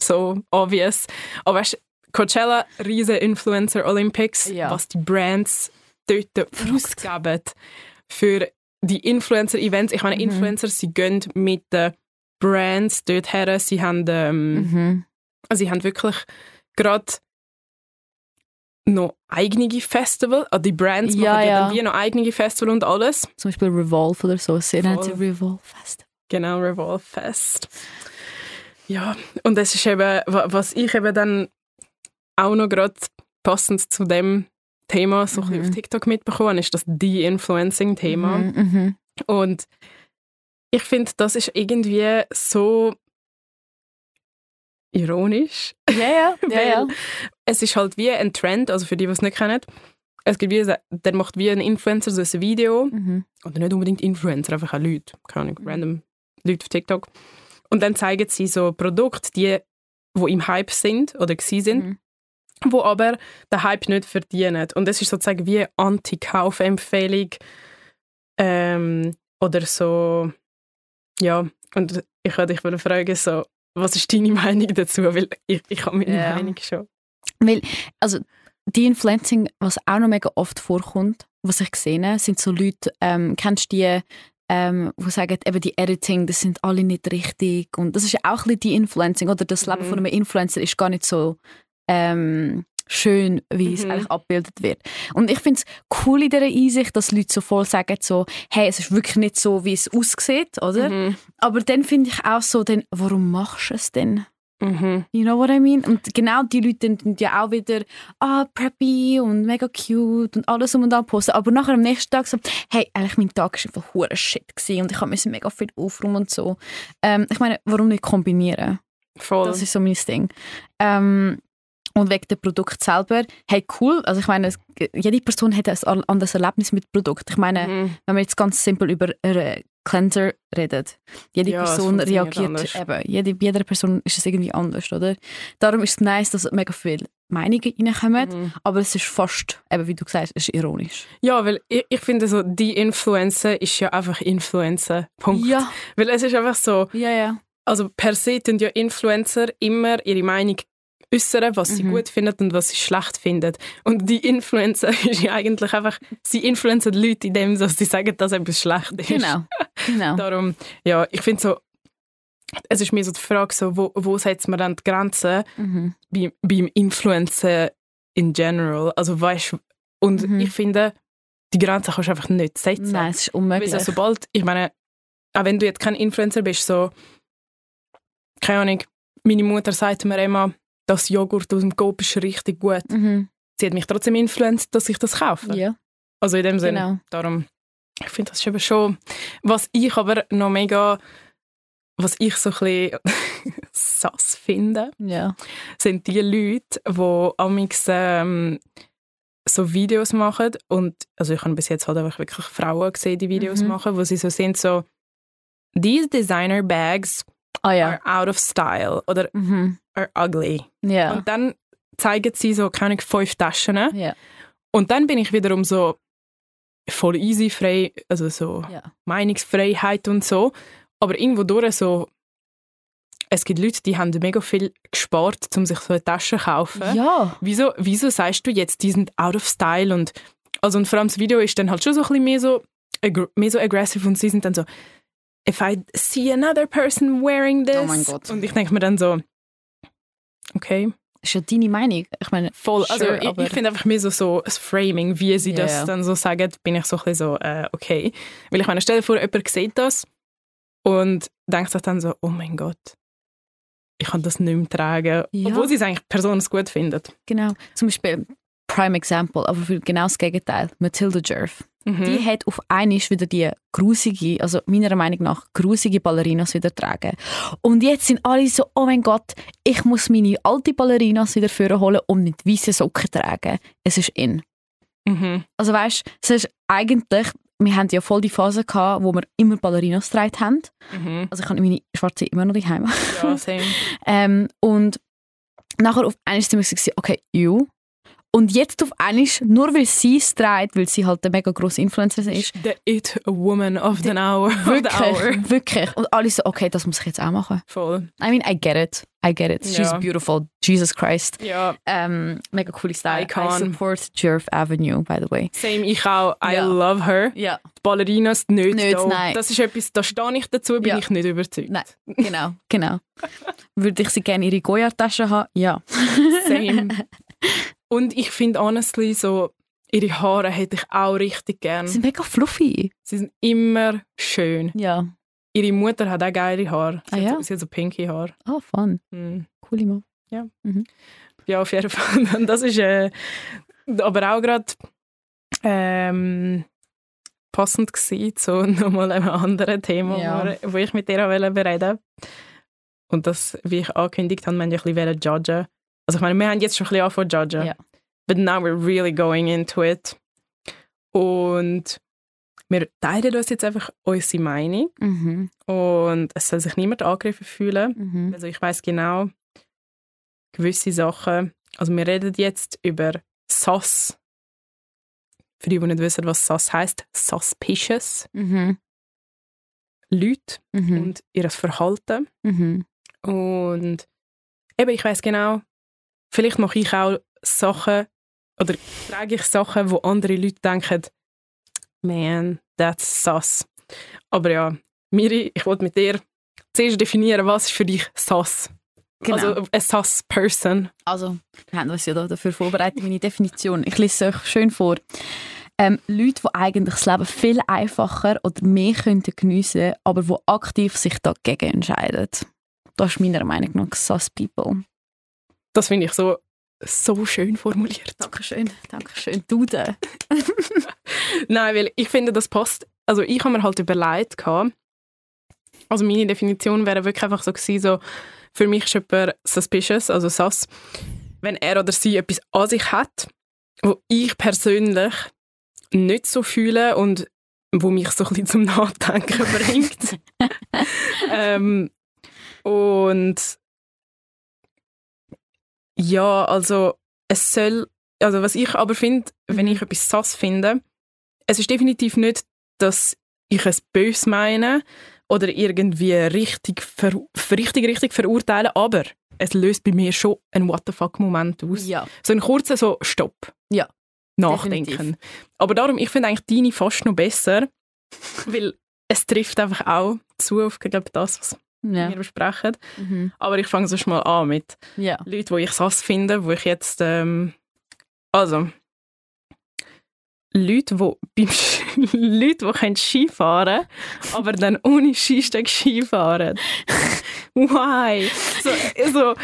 so obvious. Aber weißt, Coachella, riesen Influencer Olympics, Ja. was die Brands dort ausgeben für die Influencer-Events. Ich meine, Mhm. Influencer, sie gehen mit den Brands dort her. Sie haben, ähm, Mhm. also sie haben wirklich gerade noch eigene Festival. Also die Brands Ja, machen ja, ja. dann wie noch eigene Festival und alles. Zum Beispiel Revolve oder so. Sie nennt. Revolve Festival. Genau, Revolve Fest. Ja, und das ist eben, wa- was ich eben dann auch noch gerade passend zu dem Thema so Mhm. auf TikTok mitbekommen ist das De-Influencing-Thema. Mhm, mhm. Und ich finde, das ist irgendwie so ironisch. Ja, ja, ja. Weil es ist halt wie ein Trend, also für die, die es nicht kennen, es gibt wie, der macht wie ein Influencer so ein Video, Mhm. oder nicht unbedingt Influencer, einfach auch Leute, keine Ahnung, random Leute auf TikTok. Und dann zeigen sie so Produkte, die, die im Hype sind oder gsi sind, Mhm. Wo aber den Hype nicht verdienen. Und das ist sozusagen wie eine Anti-Kauf-Empfehlung ähm, oder so, ja, und ich wollte dich fragen, so, was ist deine Meinung dazu? Weil ich, ich habe meine Ja. Meinung schon. Weil, also, die Influencing, was auch noch mega oft vorkommt, was ich sehe, sind so Leute, ähm, kennst du die, ähm, die sagen, eben die Editing, das sind alle nicht richtig. Und das ist ja auch ein bisschen die Influencing, oder das Leben Mhm. von einem Influencer ist gar nicht so ähm, schön, wie es Mhm. eigentlich abgebildet wird. Und ich finde es cool in dieser Einsicht, dass Leute so voll sagen, so, hey, es ist wirklich nicht so, wie es aussieht, oder? Mhm. Aber dann finde ich auch so, dann, warum machst du es denn? Mhm. You know what I mean? Und genau die Leute sind ja auch wieder ah, preppy und mega cute und alles um und an posten. Aber nachher am nächsten Tag so, hey, eigentlich mein Tag war einfach hure shit gewesen und ich musste mega viel aufräumen und so. Ähm, ich meine, warum nicht kombinieren? Voll. Das ist so mein Ding. Ähm, und wegen dem Produkt selber, hey, cool. Also ich meine, jede Person hat ein anderes Erlebnis mit Produkt. Ich meine, Mhm. wenn wir jetzt ganz simpel über einen Cleanser reden, jede Ja, Person reagiert eben, jede, bei jeder Person ist es irgendwie anders, oder? Darum ist es nice, dass mega viele Meinungen reinkommen, Mhm. aber es ist fast, eben wie du gesagt hast, es ist ironisch. Ja, weil ich, ich finde so, die Influencer ist ja einfach Influencer. Punkt. Ja, Weil es ist einfach so, ja, ja. also per se tun ja Influencer immer ihre Meinung äußern, was sie Mhm. gut finden und was sie schlecht finden. Und die Influencer ist ja eigentlich einfach, sie influenzen die Leute in dem, dass sie sagen, dass etwas schlecht ist. Genau, genau. Darum, ja, ich finde so, es ist mir so die Frage, so, wo, wo setzt man dann die Grenzen Mhm. bei, beim Influencer in general? Also weißt und Mhm. ich finde, die Grenze kannst du einfach nicht setzen. Nein, es ist Weil unmöglich. so, sobald, ich meine, auch wenn du jetzt kein Influencer bist, so, keine Ahnung, meine Mutter sagt mir immer, das Joghurt aus dem Coop ist richtig gut. mhm. Sie hat mich trotzdem influenced, dass ich das kaufe. Ja, Also in dem Sinne, genau. darum, ich finde das ist eben schon, was ich aber noch mega, was ich so ein bisschen sass finde, Ja. sind die Leute, die amix ähm, so Videos machen und also ich habe bis jetzt halt einfach wirklich Frauen gesehen, die Videos Mhm. machen, wo sie so sind so These designer bags Ah ja. are out of style oder Mhm. are ugly. Ja. Und dann zeigen sie so, keine fünf Taschen. ja. Und dann bin ich wiederum so voll easy frei, also so Ja. Meinungsfreiheit und so. Aber irgendwo durch so, es gibt Leute, die haben mega viel gespart, um sich so eine Tasche zu kaufen. Ja. Wieso, wieso sagst du jetzt, die sind out of style? Und, also, und vor allem das Video ist dann halt schon so ein bisschen mehr so, mehr so aggressive und sie sind dann so, if I see another person wearing this. Oh mein Gott. Und ich denke mir dann so, okay, ist ja deine Meinung. Ich meine, voll. Also Sure, ich, aber- ich finde einfach mehr so, so das Framing, wie sie Ja, das dann so sagen, bin ich so ein bisschen so, äh, okay. Weil ich meine, stell dir vor, jemand sieht das und denkt sich dann so, oh mein Gott, ich kann das nicht mehr tragen. Ja. Obwohl sie es eigentlich Personen gut findet. genau. Zum Beispiel, Prime Example, aber für genau das Gegenteil. Matilda Jerf. Mhm. Die hat auf einmal wieder die grusige, also meiner Meinung nach grusige Ballerinas wieder tragen. Und jetzt sind alle so, oh mein Gott, ich muss meine alte Ballerinas wieder vorholen und nicht weiße Socken tragen. Es ist in. Mhm. Also weißt, es ist eigentlich, wir haben ja voll die Phase gehabt, wo wir immer Ballerinas getragen haben. Mhm. Also ich habe meine schwarze immer noch daheim. Ja, same. Ähm, und nachher auf einmal sind wir so, okay, you. Und jetzt auf einmal, nur weil sie es trägt, weil sie halt eine mega grosse Influencer ist, The it woman of the the hour. wirklich, wirklich. Und alle so, okay, das muss ich jetzt auch machen. Voll. I mean, I get it. I get it. She's Ja. beautiful. Jesus Christ. Ja, Ähm, mega coole Style. Icon. I support Jerv Avenue, by the way. same. Ich auch. I Ja. love her. Ja. Die Ballerinas nicht. Nicht, da. nein. Das ist etwas, da stehe ich dazu, bin ich nicht überzeugt. Nein. Genau, genau. Würde ich sie gerne ihre Goya-Tasche haben? Ja. Same. Und ich finde honestly so, ihre Haare hätte ich auch richtig Sie gern. sind mega fluffy. Sie sind immer schön. Ja. Ihre Mutter hat auch geile Haare. Sie, Ah, hat, ja? so, sie hat so pinke Haare. Oh, fun. Hm. Coole Mom. Ja, auf jeden Fall. Und das ist äh, aber auch gerade ähm, passend gewesen zu nochmal einem anderen Thema, Ja. wo, wo ich mit dir auch bereden Und das, wie ich angekündigt habe, wir ja ein bisschen judgen. Also ich meine, wir haben jetzt schon ein bisschen angefangen zu judgen. Ja. but now we're really going into it. Und wir teilen uns jetzt einfach unsere Meinung Mhm. und es soll sich niemand angegriffen fühlen. Mhm. Also ich weiß genau gewisse Sachen. Also wir reden jetzt über SAS. Für die, die nicht wissen, was SAS heißt, suspicious Mhm. Leute Mhm. und ihr Verhalten. Mhm. Und eben, ich weiß genau, vielleicht mache ich auch Sachen oder trage ich Sachen, wo andere Leute denken, man, that's sus. Aber ja, Miri, ich wollte mit dir zuerst definieren, was ist für dich sus? Genau. Also a sus person. Also, wir haben uns ja da dafür vorbereitet, meine Definition. Ich lese es euch schön vor. Ähm, Leute, die eigentlich das Leben viel einfacher oder mehr könnten geniessen aber die aktiv sich dagegen entscheiden. Das ist meiner Meinung nach sus people. Das finde ich so, so schön formuliert. Dankeschön, Dankeschön. Du da. Nein, weil ich finde, das passt. Also ich habe mir halt überlegt, gehabt, also meine Definition wäre wirklich einfach so gewesen, so, für mich ist jemand suspicious, also sus, wenn er oder sie etwas an sich hat, wo ich persönlich nicht so fühle und wo mich so ein bisschen zum Nachdenken bringt. ähm, und ja, also es soll, also was ich aber finde, wenn ich etwas sass finde, es ist definitiv nicht, dass ich es bös meine oder irgendwie richtig, ver, richtig, richtig verurteile, aber es löst bei mir schon einen What the fuck Moment aus. Ja. So einen kurzen so Stopp. Ja, Nachdenken. definitiv. Aber darum, ich finde eigentlich deine fast noch besser, weil es trifft einfach auch zu auf ich glaube, das, was Ja. wir besprechen. Mhm. Aber ich fange sonst mal an mit ja. Leuten, die ich sass finde, wo ich jetzt ähm, also Leute, die Leute, die können Ski fahren, aber dann ohne Skistöcke Ski fahren. Why? So, so,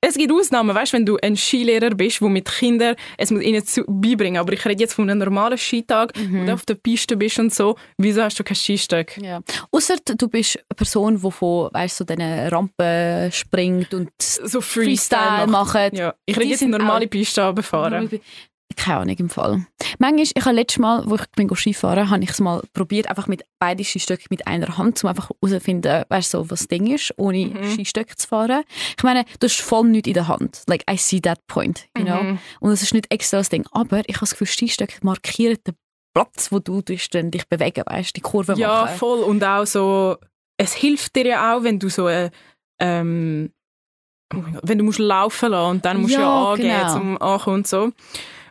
es gibt Ausnahmen, weißt, wenn du ein Skilehrer bist, der mit Kindern es muss ihnen zu, beibringen. Aber ich rede jetzt von einem normalen Skitag, wo du auf der Piste bist und so. Wieso hast du kein Skistöck? Ja. Ausser du bist eine Person, die von weißt, so diesen Rampen springt und So Freestyle macht. Ja, ich rede jetzt normale Piste runterfahren. Keine Ahnung im Fall. Manchmal, ich habe letztes Mal, wo ich bin Skifahren, habe ich es mal probiert, einfach mit beiden Skistöcken mit einer Hand, um einfach herauszufinden, weißt, so, was das Ding ist, ohne Mhm. Skistöcke zu fahren. Ich meine, du hast voll nichts in der Hand. Like, I see that point, you know? Mhm. Und es ist nicht extra das Ding. Aber ich habe das Gefühl, Skistöcke markieren den Platz, wo du dich bewegen, weißt, die Kurve Ja, machen. voll. Und auch so, es hilft dir ja auch, wenn du so, äh, ähm, oh wenn du musst laufen lassen und dann musst du ja Ja, angehen genau. zum Ankommen und so.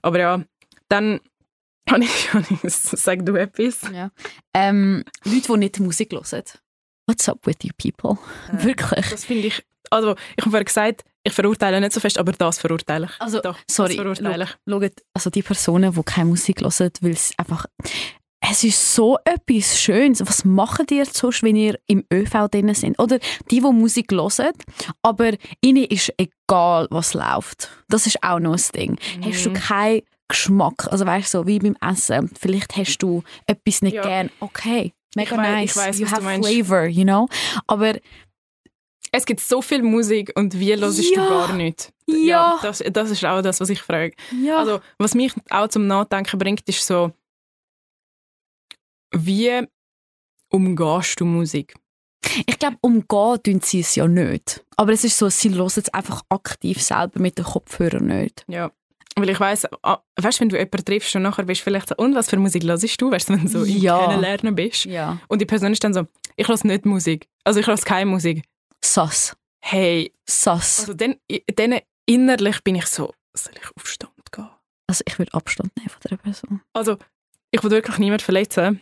Aber ja, dann habe ich, habe ich sag du etwas. Ja. Ähm, Leute, die nicht Musik hören. What's up with you people? Äh, Wirklich. Das finde ich, also ich habe vorher gesagt, ich verurteile nicht so fest, aber das verurteile ich. Also, Doch, sorry, das verurteile ich. Schaut, also die Personen, die keine Musik hören, weil es einfach... Es ist so etwas Schönes. Was macht ihr sonst, wenn ihr im ÖV drin sind? Oder die, die Musik hören, aber ihnen ist egal, was läuft. Das ist auch noch ein Ding. Hast du Mhm. keinen Geschmack, also weißt du, so wie beim Essen, vielleicht hast du etwas nicht Ja. gern, okay, mega Ich wei- nice, weiss, you have flavor, you know? Aber Es gibt so viel Musik und wie hörst Ja. du gar nicht? Ja. das, das ist auch das, was ich frage. ja, Also, was mich auch zum Nachdenken bringt, ist so, wie umgehst du Musik? Ich glaube, umgehen tun sie es ja nicht. Aber es ist so, sie hören es einfach aktiv selber mit den Kopfhörern nicht. Ja. Weil ich weiss, ah, weißt, wenn du jemanden triffst und nachher bist du vielleicht so, und was für Musik hörst du? Weißt du, wenn du so im Ja. Kennenlernen bist. Ja. Und die Person ist dann so, ich höre nicht Musik. Also ich höre keine Musik. Sass. Hey, Sass. also dann, dann innerlich bin ich so, soll ich auf Stand gehen? Also ich würde Abstand nehmen von dieser Person. Also, ich will wirklich niemanden verletzen.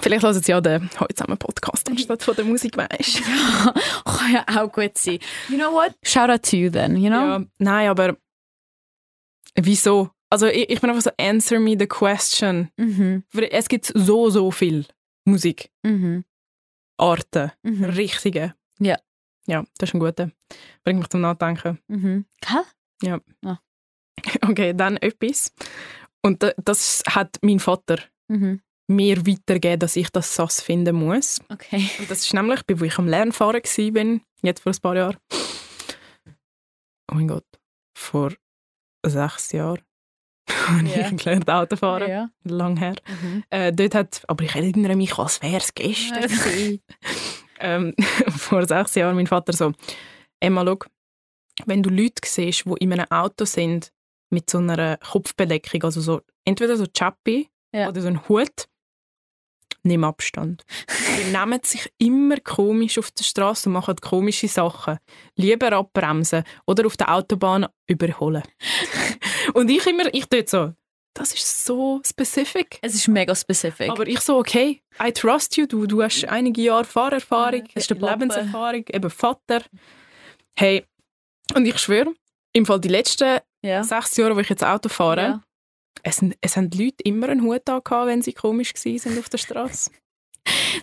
Vielleicht hören sie ja den heute zusammen Podcast anstatt von der Musik, weißt? Ja, kann ja auch gut sein. You know what? Shout out to you then, you know? Ja, nein, aber wieso? Also ich, ich bin einfach so, answer me the question. Mhm. Es gibt so, so viel Musikarten, Mhm. Mhm. richtige. Ja. Ja, das ist ein guter. Bringt mich zum Nachdenken. Mhm. Gell? Okay, dann etwas. Und da- das hat mein Vater Mhm. Mir weitergegeben, dass ich das sass finden muss. Okay. Und das ist nämlich, wo ich am Lernfahren war, jetzt vor ein paar Jahren. Oh mein Gott. Vor sechs Jahren habe Ja. ich gelernt Auto fahren. Ja. Lang her. Mhm. Äh, dort hat, aber ich erinnere mich, als wäre es gestern. ähm, vor sechs Jahren mein Vater so, Emma, schau, wenn du Leute siehst, die in einem Auto sind mit so einer Kopfbedeckung, also so, entweder so Chappi Ja. oder so ein Hut, nimm Abstand. Die nehmen sich immer komisch auf der Straße und machen komische Sachen. Lieber abbremsen oder auf der Autobahn überholen. und ich immer, ich dort so, das ist so specific. Es ist mega spezifisch. Aber ich so, okay, I trust you, du, du hast einige Jahre Fahrerfahrung, der Papa. Lebenserfahrung, eben Vater. Hey, und ich schwöre, im Fall die letzten ja. sechs Jahre, wo ich jetzt Auto fahre, Ja. Es, sind- es haben die Leute immer einen Hut angehabt, wenn sie komisch waren auf der Straße.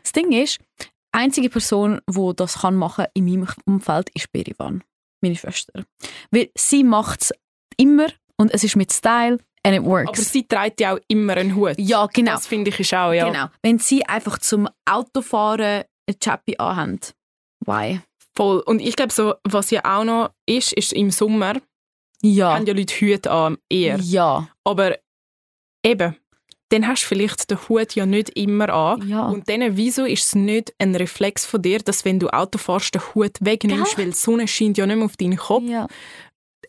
Das Ding ist, die einzige Person, die das kann machen in meinem Umfeld, ist Berivan, meine Schwester. Weil sie macht es immer und es ist mit Style and it Aber works. sie trägt ja auch immer einen Hut. ja, genau. Das finde ich ist auch, ja. genau. Wenn sie einfach zum Autofahren eine Chappy anhaben, why? Voll. Und ich glaube, so, was ja auch noch ist, ist im Sommer Ja. haben ja Leute Hüte an, eher. Ja. Aber eben, dann hast du vielleicht den Hut ja nicht immer an. Ja. Und dann, wieso ist es nicht ein Reflex von dir, dass wenn du Auto fährst, den Hut wegnimmst, Gell? weil die Sonne scheint ja nicht mehr auf deinen Kopf. ja.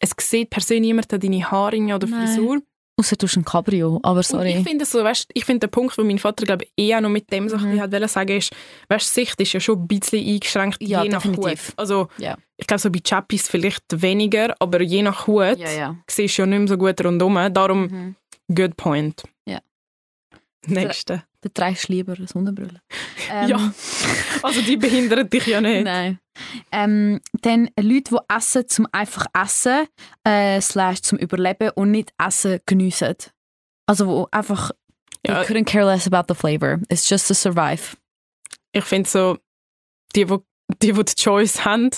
Es sieht per se niemand an deine Haarringe oder Nein. Frisur. Außer du hast ein Cabrio, aber Und sorry. ich finde so, weißt, ich finde den Punkt, wo mein Vater glaube ich, eh noch mit dem so Mhm. hat wollte sagen, ist, weißt, die Sicht ist ja schon ein bisschen eingeschränkt, Ja, je nach definitiv. Hut. Also Ja. ich glaube so bei Chappies vielleicht weniger, aber je nach Hut ja, ja. siehst du ja nicht mehr so gut rundherum. Darum, Mhm. Good point. Ja. Nächste. Dann trägst du lieber eine Sonnenbrille. Ähm, Ja. Also die behindern dich ja nicht. Nein. Ähm, dann Leute, die essen zum einfach essen, äh, slash zum Überleben und nicht essen geniessen. Also wo einfach, Ja. couldn't care less about the flavor. It's just to survive. Ich finde so, die, wo, die, die die Choice haben,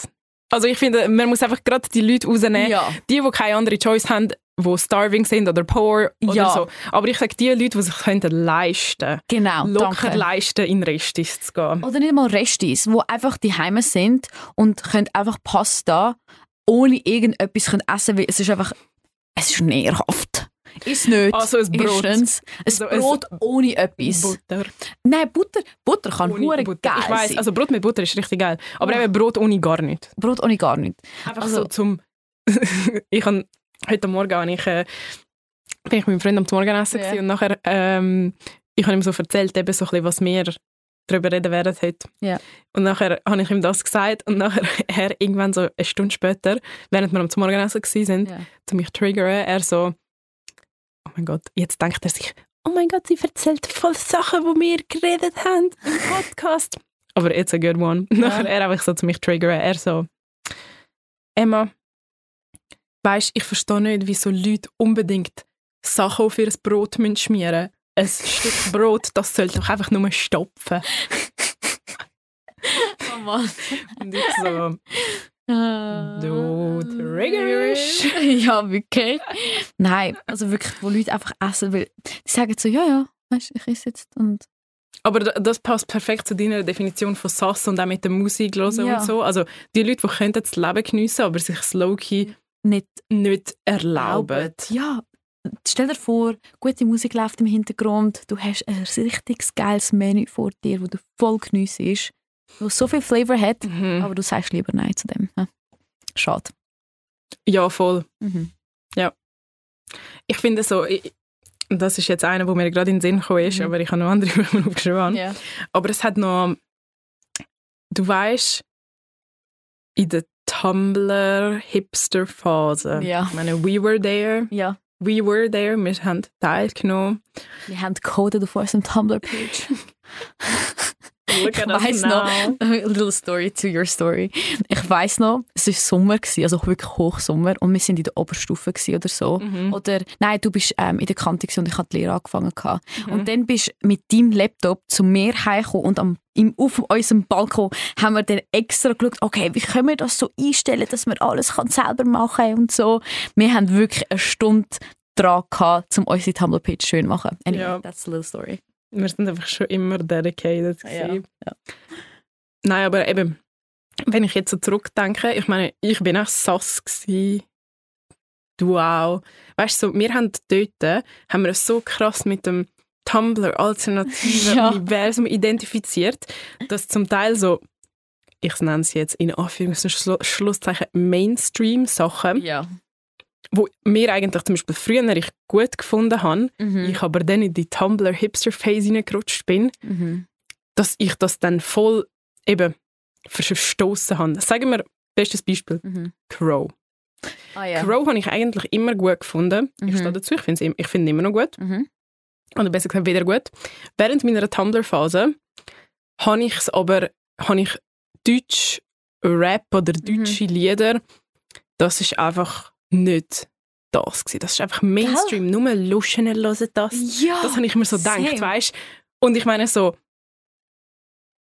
also ich finde, man muss einfach gerade die Leute rausnehmen, Ja. die, die keine andere Choice haben, die starving sind oder poor oder Ja. so. Aber ich sage, die Leute, die sich könnten leisten Genau, locker danke. leisten, in Restis zu gehen. Oder nicht mal Restis, die einfach die Heime sind und können einfach Pasta ohne irgendetwas können essen, weil es ist einfach, es ist nährhaft. Ist nicht. Also ein Brot. Erstens, ein So ein Brot ohne etwas. Butter. Nein, Butter, Butter kann Ohne Butter. geil Ich weiss, sein. also Brot mit Butter ist richtig geil. Aber Oh. eben Brot ohne gar nicht. Brot ohne gar nicht. Einfach Also- so zum... ich han, heute Morgen habe ich, äh, bin ich mit meinem Freund am Morgenessen Ja. gewesen und nachher ähm, ich habe ihm so erzählt, eben so ein bisschen, was wir darüber reden werden heute. Ja. Und nachher habe ich ihm das gesagt und nachher er irgendwann so eine Stunde später, während wir am Morgenessen sind, Ja. zu mich triggern, er so, oh mein Gott, jetzt denkt er sich, oh mein Gott, sie erzählt voll Sachen, wo wir geredet haben im Podcast. Aber it's a good one. Nachher er einfach so zu mich triggern, er so, Emma, weißt, ich verstehe nicht, wieso Leute unbedingt Sachen auf ihr Brot müssen schmieren Ein Stück Brot, das soll doch einfach nur stopfen. Oh Mann. Und ich so, Du triggerisch. Ja, wirklich. Nein, also wirklich, wo Leute einfach essen, weil die sagen so, ja, ja, weißt, ich esse jetzt und Aber da- das passt perfekt zu deiner Definition von Sass und auch mit der Musik hören Ja. und so. Also die Leute, die könnten das Leben geniessen, aber sich das Low-Key nicht nicht erlauben. Ja, stell dir vor, gute Musik läuft im Hintergrund, du hast ein richtig geiles Menü vor dir, wo du voll geniessest, wo so viel Flavor hat, Mhm. aber du sagst lieber Nein zu dem. Ja. Schade. Ja, voll. Mhm. Ich finde so, ich, das ist jetzt einer, wo mir gerade in den Sinn gekommen ist, Mhm. aber ich habe noch andere, die mir aufgeschrieben. Ja. Aber es hat noch, du weißt, in der Tumblr-Hipster-Phase, Ja. ich meine, we were there, ja. we were there, wir haben teilgenommen. Wir haben coded auf unserem Tumblr-Page. Look Ich at weiss noch, little story to your story. Ich weiß noch, es war Sommer, gewesen, also wirklich Hochsommer, und wir sind in der Oberstufe oder so. Mhm. Oder nein, du bist ähm, in der Kante und ich habe die Lehre angefangen. Mhm. Und dann bist du mit deinem Laptop zu mir heimgekommen und am, im, auf unserem Balkon haben wir dann extra geschaut, okay, wie können wir das so einstellen, dass man alles kann selber machen und so. Wir haben wirklich eine Stunde dran gehabt, um unsere Tumblr-Page schön zu machen. Anyway, Ja. that's a little story. Wir sind einfach schon immer dedicated. Ja. Nein, aber eben, wenn ich jetzt so zurückdenke, ich meine, ich bin auch sass gewesen du auch. Weißt du, so, wir haben dort, haben wir so krass mit dem Tumblr alternativen Ja. Universum identifiziert, dass zum Teil so, ich nenne es jetzt in Anführungs- Schlusszeichen Mainstream-Sachen, Ja. Wo mir eigentlich zum Beispiel früher ich gut gefunden habe, Mhm. ich aber dann in die Tumblr-Hipster-Phase hineingerutscht bin, Mhm. dass ich das dann voll eben verstoßen habe. Sagen wir, bestes Beispiel, Mhm. Crow. Ah ja. Crow habe ich eigentlich immer gut gefunden. Ich Mhm. stehe dazu, ich finde es ich immer noch gut. Mhm. Oder besser gesagt, wieder gut. Während meiner Tumblr-Phase habe ich es aber, habe ich Deutsch Rap oder Mhm. deutsche Lieder, das ist einfach nicht das gewesen. Das ist einfach Mainstream. Nur Luschen hören das. Ja. Das habe ich mir so gedacht, same. weißt Und ich meine so,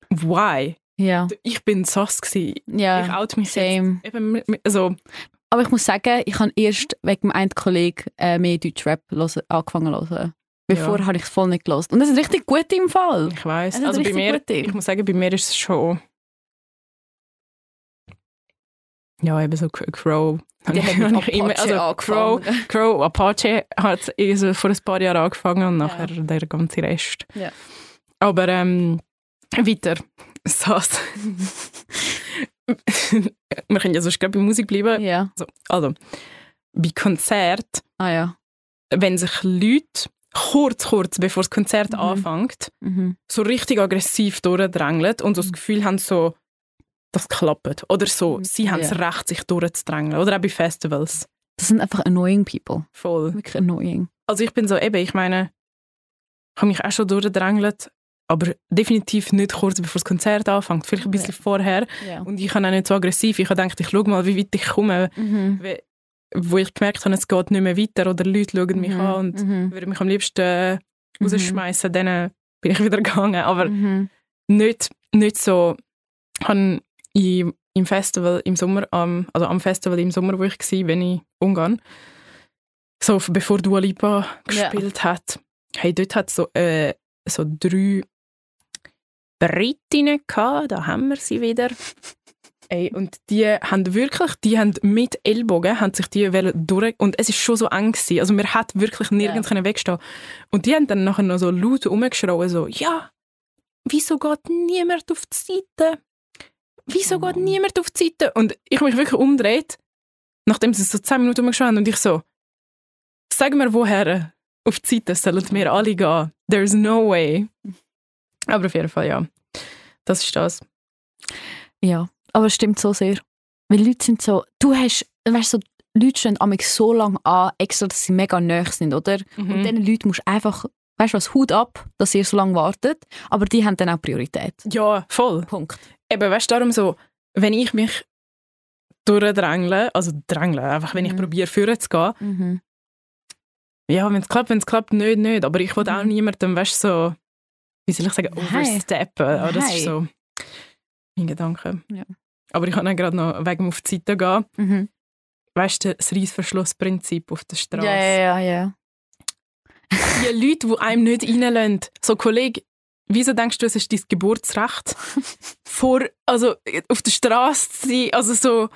why? Ja. Ich bin sass gewesen. Ich Ja. out mich Same. jetzt. Eben, also, Aber ich muss sagen, ich habe erst wegen dem einen Kollegen äh, mehr Deutschrap angefangen zu hören. Bevor Ja. habe ich es voll nicht gelesen. Und das ist richtig gut im Fall. ich weiß. Also bei mir, gut ich muss sagen, bei mir ist es schon. Ja, eben so Crow. Der hat mit Habe ich immer- also Crow. Crow, Apache hat eh so vor ein paar Jahren angefangen und nachher der ganze Rest. Ja. Aber ähm, weiter. Sass. Wir können ja sonst gerade bei Musik bleiben. Ja. Also, also bei Konzert, Ah ja. wenn sich Leute kurz, kurz bevor das Konzert Mhm. anfängt, Mhm. so richtig aggressiv durchdrängeln und so das Gefühl haben, so, das klappt. Oder so, Mhm. sie haben es Ja. recht, sich durchzudrängeln. Oder auch bei Festivals. Das sind einfach annoying people. Voll. Wirklich annoying. Also ich bin so, eben, ich meine, ich habe mich auch schon durchgedrängelt, aber definitiv nicht kurz bevor das Konzert anfängt, vielleicht ein bisschen vorher. Ja. Und ich habe auch nicht so aggressiv. Ich habe gedacht, ich schaue mal, wie weit ich komme. Mhm. Wie- Wo ich gemerkt habe, es geht nicht mehr weiter oder Leute schauen mich Mhm. an und Mhm. würden mich am liebsten äh, Mhm. rausschmeißen, dann bin ich wieder gegangen. Aber Mhm. nicht, nicht so. Ich habe im, im Festival im Sommer, am, also am Festival im Sommer, wo ich war, wenn ich Ungarn, so bevor Dua Lipa Ja. gespielt hat, hey, dort hat so, äh, so drei Britinnen gehabt, da haben wir sie wieder. Ey, und die haben wirklich, die haben mit Ellbogen, haben sich die durch, und es ist schon so eng gewesen. Also man hat wirklich nirgends können wegstehen. Und die haben dann nachher noch so laut rumgeschrien, so, ja, wieso geht niemand auf die Seite? Wieso geht niemand auf die Seite? Und ich mich wirklich umgedreht, nachdem sie so zehn Minuten rumgeschrien haben, und ich so, sag mir woher auf die Seite sollen wir alle gehen. There's no way. Aber auf jeden Fall, ja. Das ist das. Ja, aber es stimmt so sehr. Weil Leute sind so, du hast, weißt du, so, Leute stehen amig so lange an, extra, dass sie mega nahe sind, oder? Und Mhm. diesen Leuten musst du einfach, weißt du was, Hut ab, dass ihr so lange wartet, aber die haben dann auch Priorität. Ja, voll. Punkt. Eben, weißt du, darum so, wenn ich mich durchdrängle, also drängle, einfach wenn ich Mhm. probiere, führen zu gehen, Mhm. ja, wenn es klappt, wenn es klappt, nicht, nicht. Aber ich will auch Mhm. niemandem, weißt du, so, wie soll ich sagen, Nein. oversteppen. Aber das ist Nein. so mein Gedanke. Ja. Aber ich kann dann gerade noch wegen auf die Seite gehen. Mhm. Weißt du, das Reissverschlussprinzip auf der Straße. Ja, ja, ja, ja. Die Leute, die einem nicht reinlassen. So, Kollege, wieso denkst du, es ist dein Geburtsrecht? Vor, also auf der Straße zu sein, also so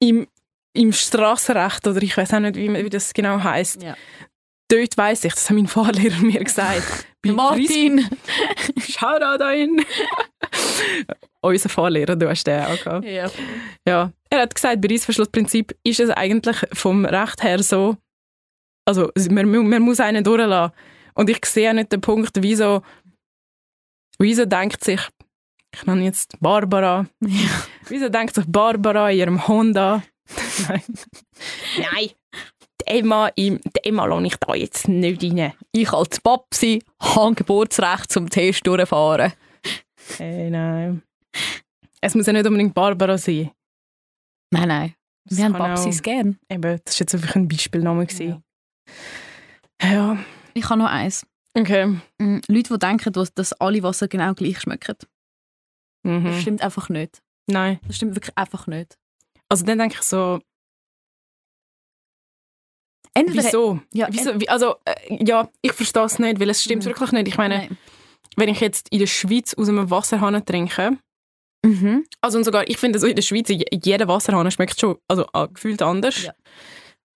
im, im Straßenrecht oder ich weiß auch nicht, wie, wie das genau heißt. Ja. Dort weiß ich, das hat mein Fahrlehrer mir gesagt. Martin! Reis- Shoutout dahin. Unser Fahrlehrer, du hast den auch gehabt. ja. Ja, er hat gesagt, bei Reissverschlussprinzip ist es eigentlich vom Recht her so, also man, man muss einen durchlassen. Und ich sehe nicht den Punkt, wieso, wieso denkt sich, ich nenne jetzt Barbara, ja. wieso denkt sich Barbara in ihrem Honda, nein, nein, im- den Mann lasse ich da jetzt nicht rein. Ich als Papsi habe Geburtsrecht zum Test durchfahren. Hey, nein. Es muss ja nicht unbedingt Barbara sein. Nein, nein. Das Wir haben auch- Papsis gern. Eben, das war jetzt einfach ein Beispielname. gewesen. ja. Ich habe noch eins. okay. Mm, Leute, die denken, dass, dass alle Wasser genau gleich schmecken. Das Mhm. stimmt einfach nicht. Nein. Das stimmt wirklich einfach nicht. Also dann denke ich so, Entweder, wieso? Ja, wieso? Wie, also, äh, ja, ich verstehe es nicht, weil es stimmt Mhm. wirklich nicht. Ich meine, Nein. wenn ich jetzt in der Schweiz aus einem Wasserhahn trinke, Mhm. Also und sogar, ich finde so in der Schweiz, je- jeder Wasserhahn schmeckt schon also, ah, gefühlt anders. Ja.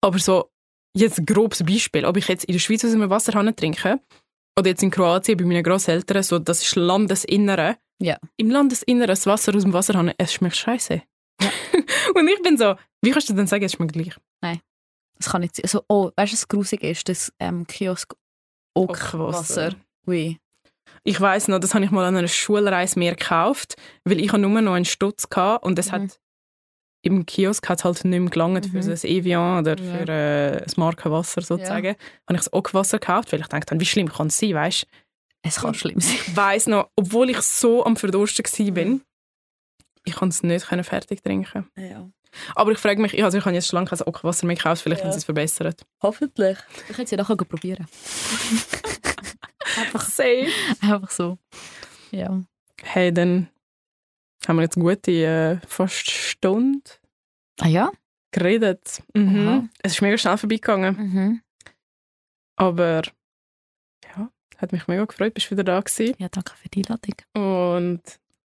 Aber so, jetzt ein grobes Beispiel, ob ich jetzt in der Schweiz aus einem Wasserhahn trinke oder jetzt in Kroatien bei meinen Grosseltern, so, das ist Landesinnere. Ja. Im Landesinneren das Wasser aus dem Wasserhahn, es schmeckt scheiße. und ich bin so, wie kannst du denn sagen, es schmeckt gleich? Das kann nicht sein. Also, oh, weißt du, was grusig ist? Das ähm, Kiosk Okwasser. Okwasser. Ui. Ich weiß noch, das habe ich mal an einer Schulreise mir gekauft, weil ich habe nur noch einen Stutz hatte und es Mhm. hat im Kiosk hat es halt nicht mehr gelangt Mhm. für das Evian oder Ja. für äh, das Markenwasser sozusagen. Habe ich das Okwasser gekauft, weil ich dachte, wie schlimm kann es sein, weißt? Es kann schlimm sein. Ich weiss noch, obwohl ich so am Verdursten war, ich konnte es nicht können fertig trinken. Ja. Aber ich frage mich, also ich habe jetzt schon lange kein Okwasser mehr gekauft, vielleicht Ja. haben sie es verbessert. Hoffentlich. Ich hätte es ja nachher probieren. Einfach safe. Einfach so. Ja. Hey, dann haben wir jetzt eine gute äh, fast Stunde Ah ja? geredet. Mhm. Aha. Es ist mega schnell vorbeigegangen. Mhm. Aber ja, hat mich mega gefreut, bist wieder da gewesen. Ja, danke für die Einladung. Und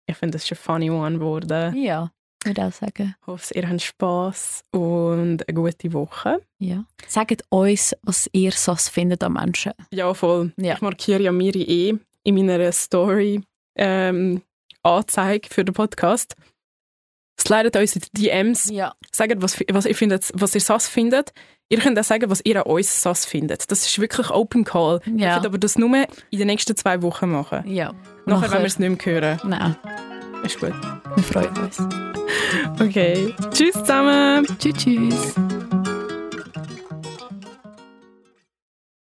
ich finde, das ist ein funny one geworden. Ja, würde auch sagen. Ich hoffe, ihr habt Spass und eine gute Woche. Ja. Sagt uns, was ihr so findet an Menschen. Ja, voll. Ja. Ich markiere ja Miri eh in meiner Story ähm, Anzeige für den Podcast. Slidet uns in die DMs, Ja. sagt, was, was, ihr findet, was ihr sass findet. Ihr könnt auch sagen, was ihr an uns sass findet. Das ist wirklich Open Call. Ja. Wir können aber das nur in den nächsten zwei Wochen machen. Ja. Nachher, wenn wir es nicht mehr hören. Nein, Ist gut. wir freuen uns. Okay. Tschüss zusammen. Tschüss, tschüss.